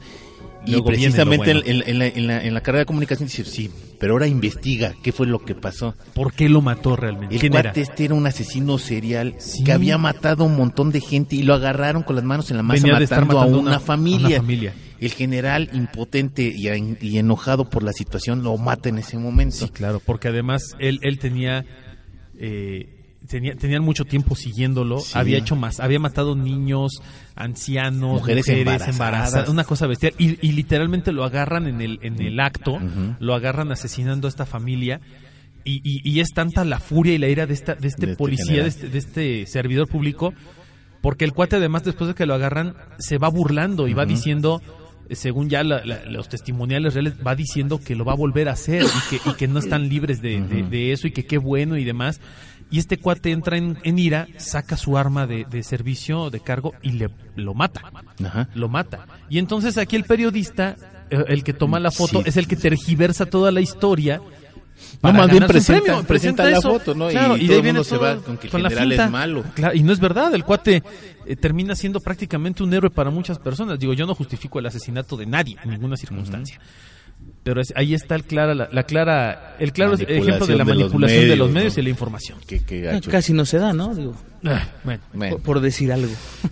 Y precisamente bueno. en, en la, en, la, en la carrera de comunicación dice, sí, pero ahora investiga qué fue lo que pasó. ¿Por qué lo mató realmente? El ¿Quién era? cuate este era un asesino serial Sí. que había matado a un montón de gente y lo agarraron con las manos en la masa matando, a una, a familia. una familia. El general impotente y, en- y enojado por la situación lo mata en ese momento. Sí, claro, porque además él, él tenía, eh, tenía, tenían mucho tiempo siguiéndolo, Sí. había hecho más, había matado niños, ancianos, Mujeres mujeres, embarazadas. embarazadas, una cosa bestial, y, y literalmente lo agarran en el, en el acto, lo agarran asesinando a esta familia. Y, y- y es tanta la furia y la ira de, esta, de este De este policía, de este, de este servidor público, porque el cuate además después de que lo agarran se va burlando y va diciendo, según ya la- la- los testimoniales reales, va diciendo que lo va a volver a hacer y que, y que no están libres de, de- Ujú. de eso y que qué bueno y demás. Y este cuate entra en, en ira, saca su arma de, de servicio, de cargo y le lo mata. Ajá. Lo mata. Y entonces aquí el periodista, eh, el que toma la foto, Sí. es el que tergiversa toda la historia. No, para más bien presenta, premio, presenta presenta la eso. foto, ¿no? Claro, y, todo el mundo se va con que el con la general finta. es malo. Claro, y no es verdad, el cuate eh, termina siendo prácticamente un héroe para muchas personas. Digo, yo no justifico el asesinato de nadie en ninguna circunstancia. Pero es- ahí está el clara, la, la clara, el claro ejemplo de la de los manipulación de los medios, y la información. Qué- qué gacho. Casi no se da, ¿no? Digo, Ah, bueno, Bueno. por, por decir algo.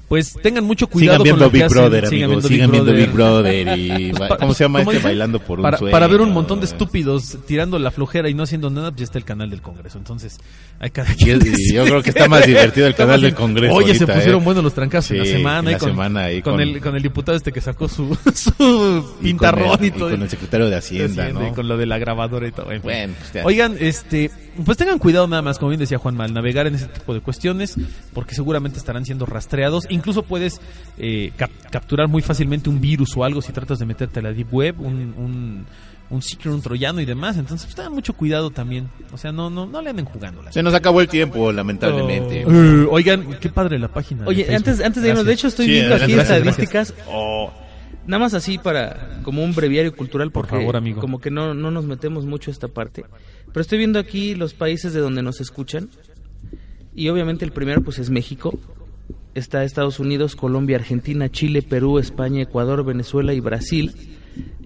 pues tengan mucho Sigan cuidado con viendo lo que Big hacen, Brother, amigos. Sigan viendo Big Brother y... Pues ba- pa- ¿Cómo se llama ¿cómo este? dice? Bailando por un para, sueño. Para ver un montón de estúpidos tirando la flojera y no haciendo nada, pues ya está el canal del Congreso. Entonces, hay cada Y quien. y yo creo que está más divertido el canal del Congreso Oye, se ahorita, pusieron ¿eh? buenos los trancazos en la Sí, semana. en y la con, semana ahí con con- el, con el diputado este que sacó su, su Y con pintarrón el- y, y todo. Secretario de de Hacienda, ¿no? con lo de la grabadora y todo. en fin. Bueno, pues. Oigan, este, pues tengan cuidado nada más, como bien decía Juanma, al navegar en ese tipo de cuestiones, porque seguramente estarán siendo rastreados. Incluso puedes eh, cap- capturar muy fácilmente un virus o algo si tratas de meterte a la deep web, un, un, un secret, un troyano y demás. Entonces, pues tengan mucho cuidado también. O sea, no, no, no le anden jugando. Se nos acabó el tiempo, lamentablemente. Uh, oigan, qué padre la página. Oye, antes, antes de irnos, de hecho estoy Sí, viendo adelante, aquí gracias, estadísticas. o nada más así para, como un breviario cultural, Por porque favor, amigo. como que no, no nos metemos mucho a esta parte. Pero estoy viendo aquí los países de donde nos escuchan. Y obviamente el primero pues es México. Está Estados Unidos, Colombia, Argentina, Chile, Perú, España, Ecuador, Venezuela y Brasil.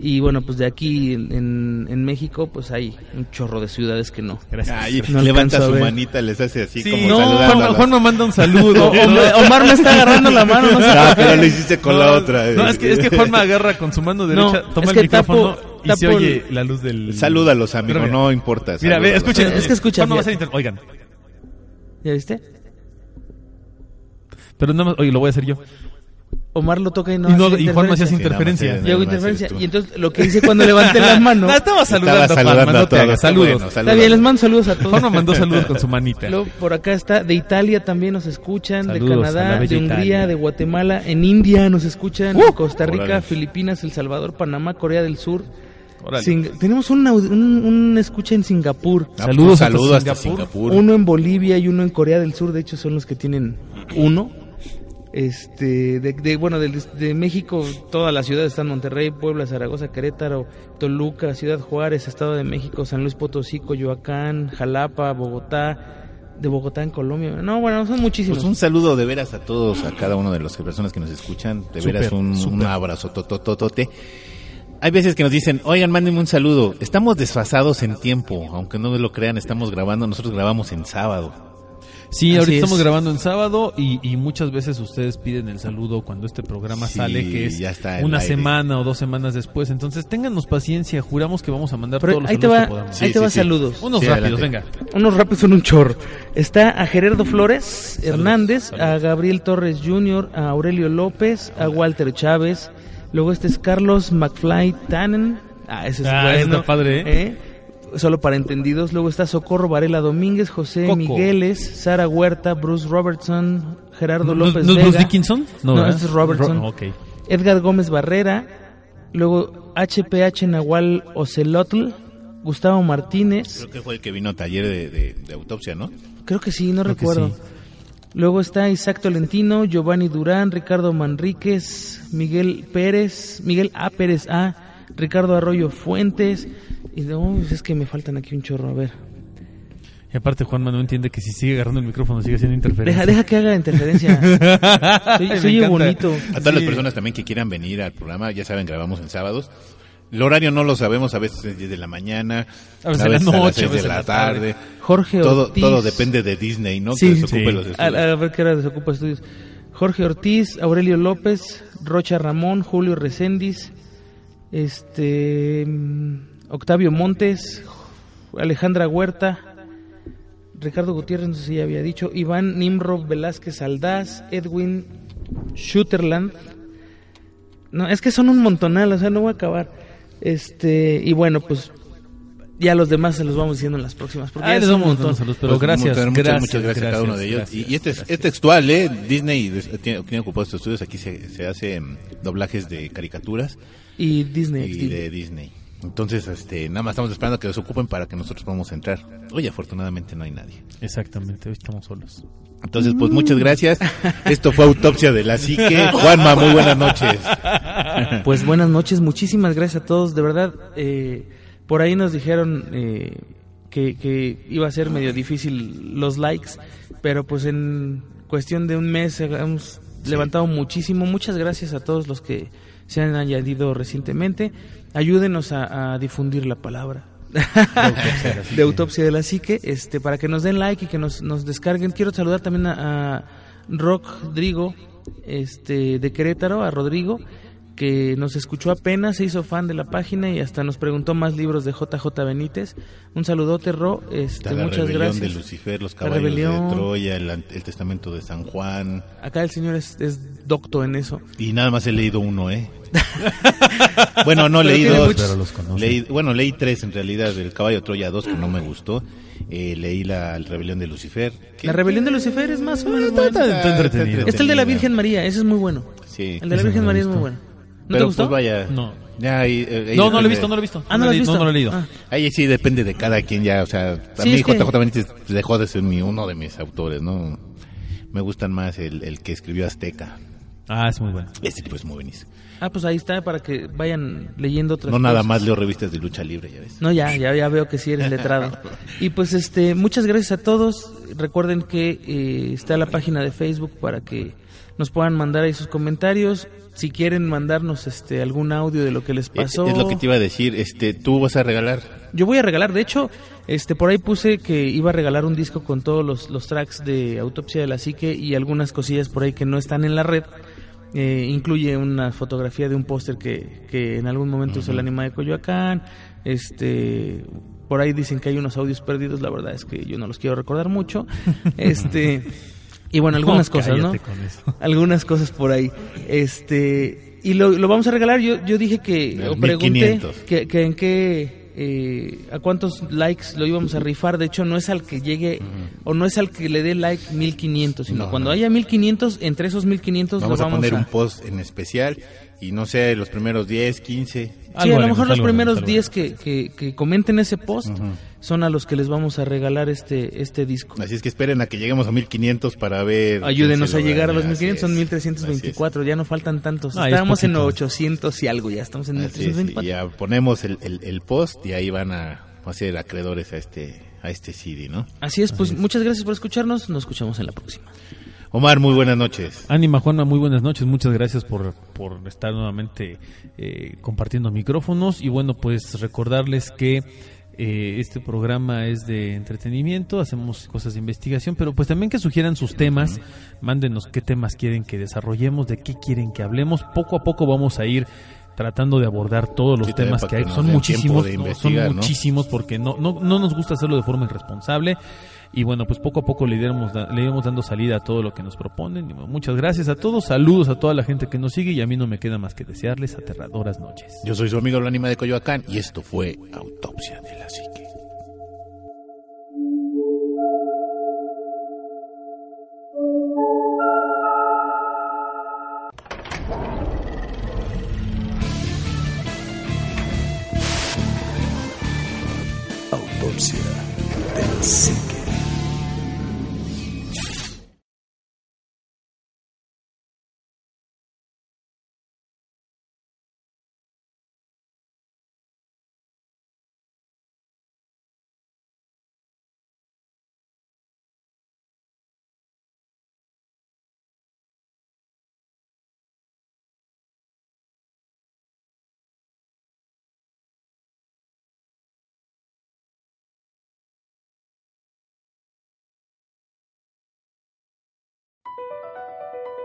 Y bueno, pues de aquí en, en- en México pues hay un chorro de ciudades que no. Gracias. Ay, No levanta su manita, les hace así Sí, como no, Juanma, la- Juanma manda un saludo. Omar, Omar me está agarrando la mano, no sé Ah, por qué. pero lo hiciste con la otra. No, es que, es que Juanma agarra con su mano No, derecha, toma es el que micrófono tapo- y se tapo oye el- la luz del... Salúdalos, amigo, mira, no importa. Mira, ve, escuchen. Es que escucha, Juanma va a hacer inter- Oigan, ¿Ya viste? pero nada más, oye, lo voy a hacer yo. Omar lo toca y no, y, no, hace y Juanma se hace interferencia. Sí, Yo hago interferencia. Y entonces lo que hice cuando levanté las manos. Ah, estaba saludando, Estaba saludando no a todos. Está Saludos. bueno, Está saludos. bien, les mando saludos a todos. Juanma mandó saludos con su manita. Luego, por acá está, de Italia también nos escuchan, Saludos de Canadá, de Hungría, Italia. de Guatemala, en India nos escuchan, Uh, Costa Rica, órale. Filipinas, El Salvador, Panamá, Corea del Sur. Sing- tenemos un, un, un escucha en Singapur, Ah, Saludos pues, hasta saludos hasta Singapur. Singapur. uno en Bolivia y uno en Corea del Sur, de hecho son los que tienen uno. Este, de, de- bueno, de, de México, todas las ciudades están Monterrey, Puebla, Zaragoza, Querétaro, Toluca, Ciudad Juárez, Estado de México, San Luis Potosí, Coyoacán, Jalapa, Bogotá, de Bogotá en Colombia. No, bueno, son muchísimos. Pues un saludo de veras a todos, a cada uno de las personas que nos escuchan. De veras un, un abrazo totototote. Hay veces que nos dicen, oigan, mándenme un saludo. Estamos desfasados en tiempo, aunque no lo crean, estamos grabando, nosotros grabamos en sábado. Sí, Así ahorita es. estamos grabando en sábado y, y muchas veces ustedes piden el saludo cuando este programa Sí, sale, que es ya está en una aire. semana o dos semanas después. Entonces, ténganos paciencia, juramos que vamos a mandar Pero todos los ahí te saludos va, que podamos. ahí te sí, va sí. saludos. Unos Sí, rápidos, adelante. venga. Unos rápidos son un chorro. Está a Gerardo Flores Hernández, a. Gabriel Torres Jr., a Aurelio López, a Walter Chávez. Luego este es Carlos McFly Tannen. Ah, ese es Ah, bueno. está padre, ¿eh? Solo para entendidos. Luego está Socorro Varela Domínguez, José Coco. Migueles, Sara Huerta, Bruce Robertson, Gerardo ¿No, López no Vega. Bruce Dickinson? No, ¿verdad? ese es Robertson. Ro-. Edgar Gómez Barrera, luego HPH Nahual Ocelotl, Gustavo Martínez, Creo que fue el que vino a taller de, de- de autopsia, ¿no? creo que sí, no Creo recuerdo. sí. Luego está Isaac Tolentino, Giovanni Durán, Ricardo Manríquez, Miguel Pérez, Miguel A. Pérez A, Ricardo Arroyo Fuentes, y no, es que me faltan aquí un chorro, a ver. Y aparte, Juanma no entiende que si sigue agarrando el micrófono sigue haciendo interferencia. Deja, deja que haga interferencia. Soy, soy bonito. A todas las personas también que quieran venir al programa, ya saben, grabamos en sábados. El horario no lo sabemos, a veces es 10 de la mañana, A veces en la las noche, 6 a veces de en la la tarde. Jorge Todo, Ortiz. todo depende de Disney, ¿no? Sí, que desocupe sí. los A, estudios. a ver qué hora desocupa estudios. Jorge Ortiz, Aurelio López, Rocha Ramón, Julio Recendis, este, Octavio Montes, Alejandra Huerta, Ricardo Gutiérrez, no sé si ya había dicho, Iván Nimrod Velázquez Aldaz, Edwin Shooterland. No, es que son un montonal, o sea, no voy a acabar. Este, y bueno, pues ya los demás se los vamos diciendo en las próximas. Porque Ah, ya les son un montón. saludos, pero Pues, gracias, muchas, gracias, muchas gracias a cada uno de ellos. gracias, y y este es, gracias. es textual, ¿eh? Disney tiene, tiene ocupado estos estudios. Aquí se, se hace mm, doblajes de caricaturas Y Disney. y de Disney. Entonces, este, nada más estamos esperando que desocupen para que nosotros podamos entrar. Oye, afortunadamente no hay nadie. Exactamente, hoy estamos solos. Entonces, pues muchas gracias. Esto fue Autopsia de la Psique. Juanma, muy buenas noches. Pues buenas noches, muchísimas gracias a todos. De verdad, eh, por ahí nos dijeron eh, que, que iba a ser medio difícil los likes, pero pues en cuestión de un mes hemos levantado muchísimo. Muchas gracias a todos los que se han añadido recientemente. Ayúdenos a, a difundir la palabra. de autopsia de la psique, este, para que nos den like y que nos, nos descarguen. Quiero saludar también a, a Rodrigo, este, de Querétaro, a Rodrigo, que nos escuchó apenas, se hizo fan de la página y hasta nos preguntó más libros de JJ Benítez. Un saludote, Ro, este, la muchas rebelión gracias. de Lucifer, los caballos rebelión. de Troya, el, el testamento de San Juan. Acá el señor es, es docto en eso. Y nada más he leído uno, ¿eh? bueno, no leí dos. muchos. Pero los conoce. Leí- bueno, leí tres en realidad. El caballo de Troya 2, que no me gustó. Eh, leí la rebelión de Lucifer. que- La rebelión de Lucifer es más o menos Está- está- está entretenido. Está el de la Virgen María, ese es muy bueno. Sí. El de la Virgen María es muy bueno. ¿No Pero te gustó? pues vaya. No. Ya ahí, eh, ahí No, no lo he depende- visto, no lo he visto. Ah, ¿no lo has he- visto? No, no lo he leído. Ah. Ahí sí depende de cada quien ya, o sea, a Sí, mí es que- JJ Benítez dejó de ser mi, uno de mis autores, ¿no? Me gustan más el, el que escribió Azteca. Ah, es muy bueno. Este tipo es muy buenísimo. Ah, pues ahí está para que vayan leyendo otras No nada cosas. más leo revistas de lucha libre, ya ves. No, ya, ya, ya veo que sí eres letrado. Y pues este, muchas gracias a todos. Recuerden que eh, está la página de Facebook para que nos puedan mandar ahí sus comentarios. Si quieren mandarnos este algún audio de lo que les Es, pasó. es lo que te iba a decir, este, tú vas a regalar. Yo voy a regalar, de hecho, este por ahí puse que iba a regalar un disco con todos los, los tracks de Autopsia de la Psique y algunas cosillas por ahí que no están en la red. Eh, incluye una fotografía de un póster que, que en algún momento hizo el anima de Coyoacán. Este, por ahí dicen que hay unos audios perdidos, la verdad es que yo no los quiero recordar mucho. Este, y bueno, algunas cosas, ¿no? cállate con eso. Algunas cosas por ahí. Este, y lo, lo vamos a regalar. Yo, yo dije que, o pregunté 1500. que, que en qué, eh, a cuántos likes lo íbamos a rifar. De hecho, no es al que llegue, o no es al que le dé like 1500, sino No, cuando no. haya 1500, entre esos 1500 Vamos, lo a vamos poner a... un post en especial y no sé, los primeros 10, 15. Sí, Algo a lo haremos, mejor los primeros haremos, 10 que, que, que comenten ese post son a los que les vamos a regalar este, este disco. Así es que esperen a que lleguemos a 1500 para ver. Ayúdenos a llegar a los 1500, son Así es. 1324, ya no faltan tantos. No, es Estábamos en poquito. 800 y algo, ya estamos en Así es, así es, 1324. y ya ponemos el, el, el post y ahí van a, a ser acreedores a este, a este CD, ¿no? Así es, pues muchas gracias por escucharnos, nos escuchamos en la próxima. Omar, muy buenas noches. Ánima Juanma, muy buenas noches. Muchas gracias por, por estar nuevamente eh, compartiendo micrófonos. Y bueno, pues recordarles que eh, este programa es de entretenimiento, hacemos cosas de investigación, pero pues también que sugieran sus temas, mándenos qué temas quieren que desarrollemos, de qué quieren que hablemos. Poco a poco vamos a ir tratando de abordar todos los Sí, temas que hay. Son muchísimos, no, son muchísimos porque no, no, no nos gusta hacerlo de forma irresponsable. Y bueno, pues poco a poco le iremos, da- le iremos dando salida a todo lo que nos proponen. Y bueno, muchas gracias a todos, saludos a toda la gente que nos sigue y a mí no me queda más que desearles aterradoras noches. Yo soy su amigo el Ánima de Coyoacán y esto fue Autopsia de la Psique. Autopsia de la psique.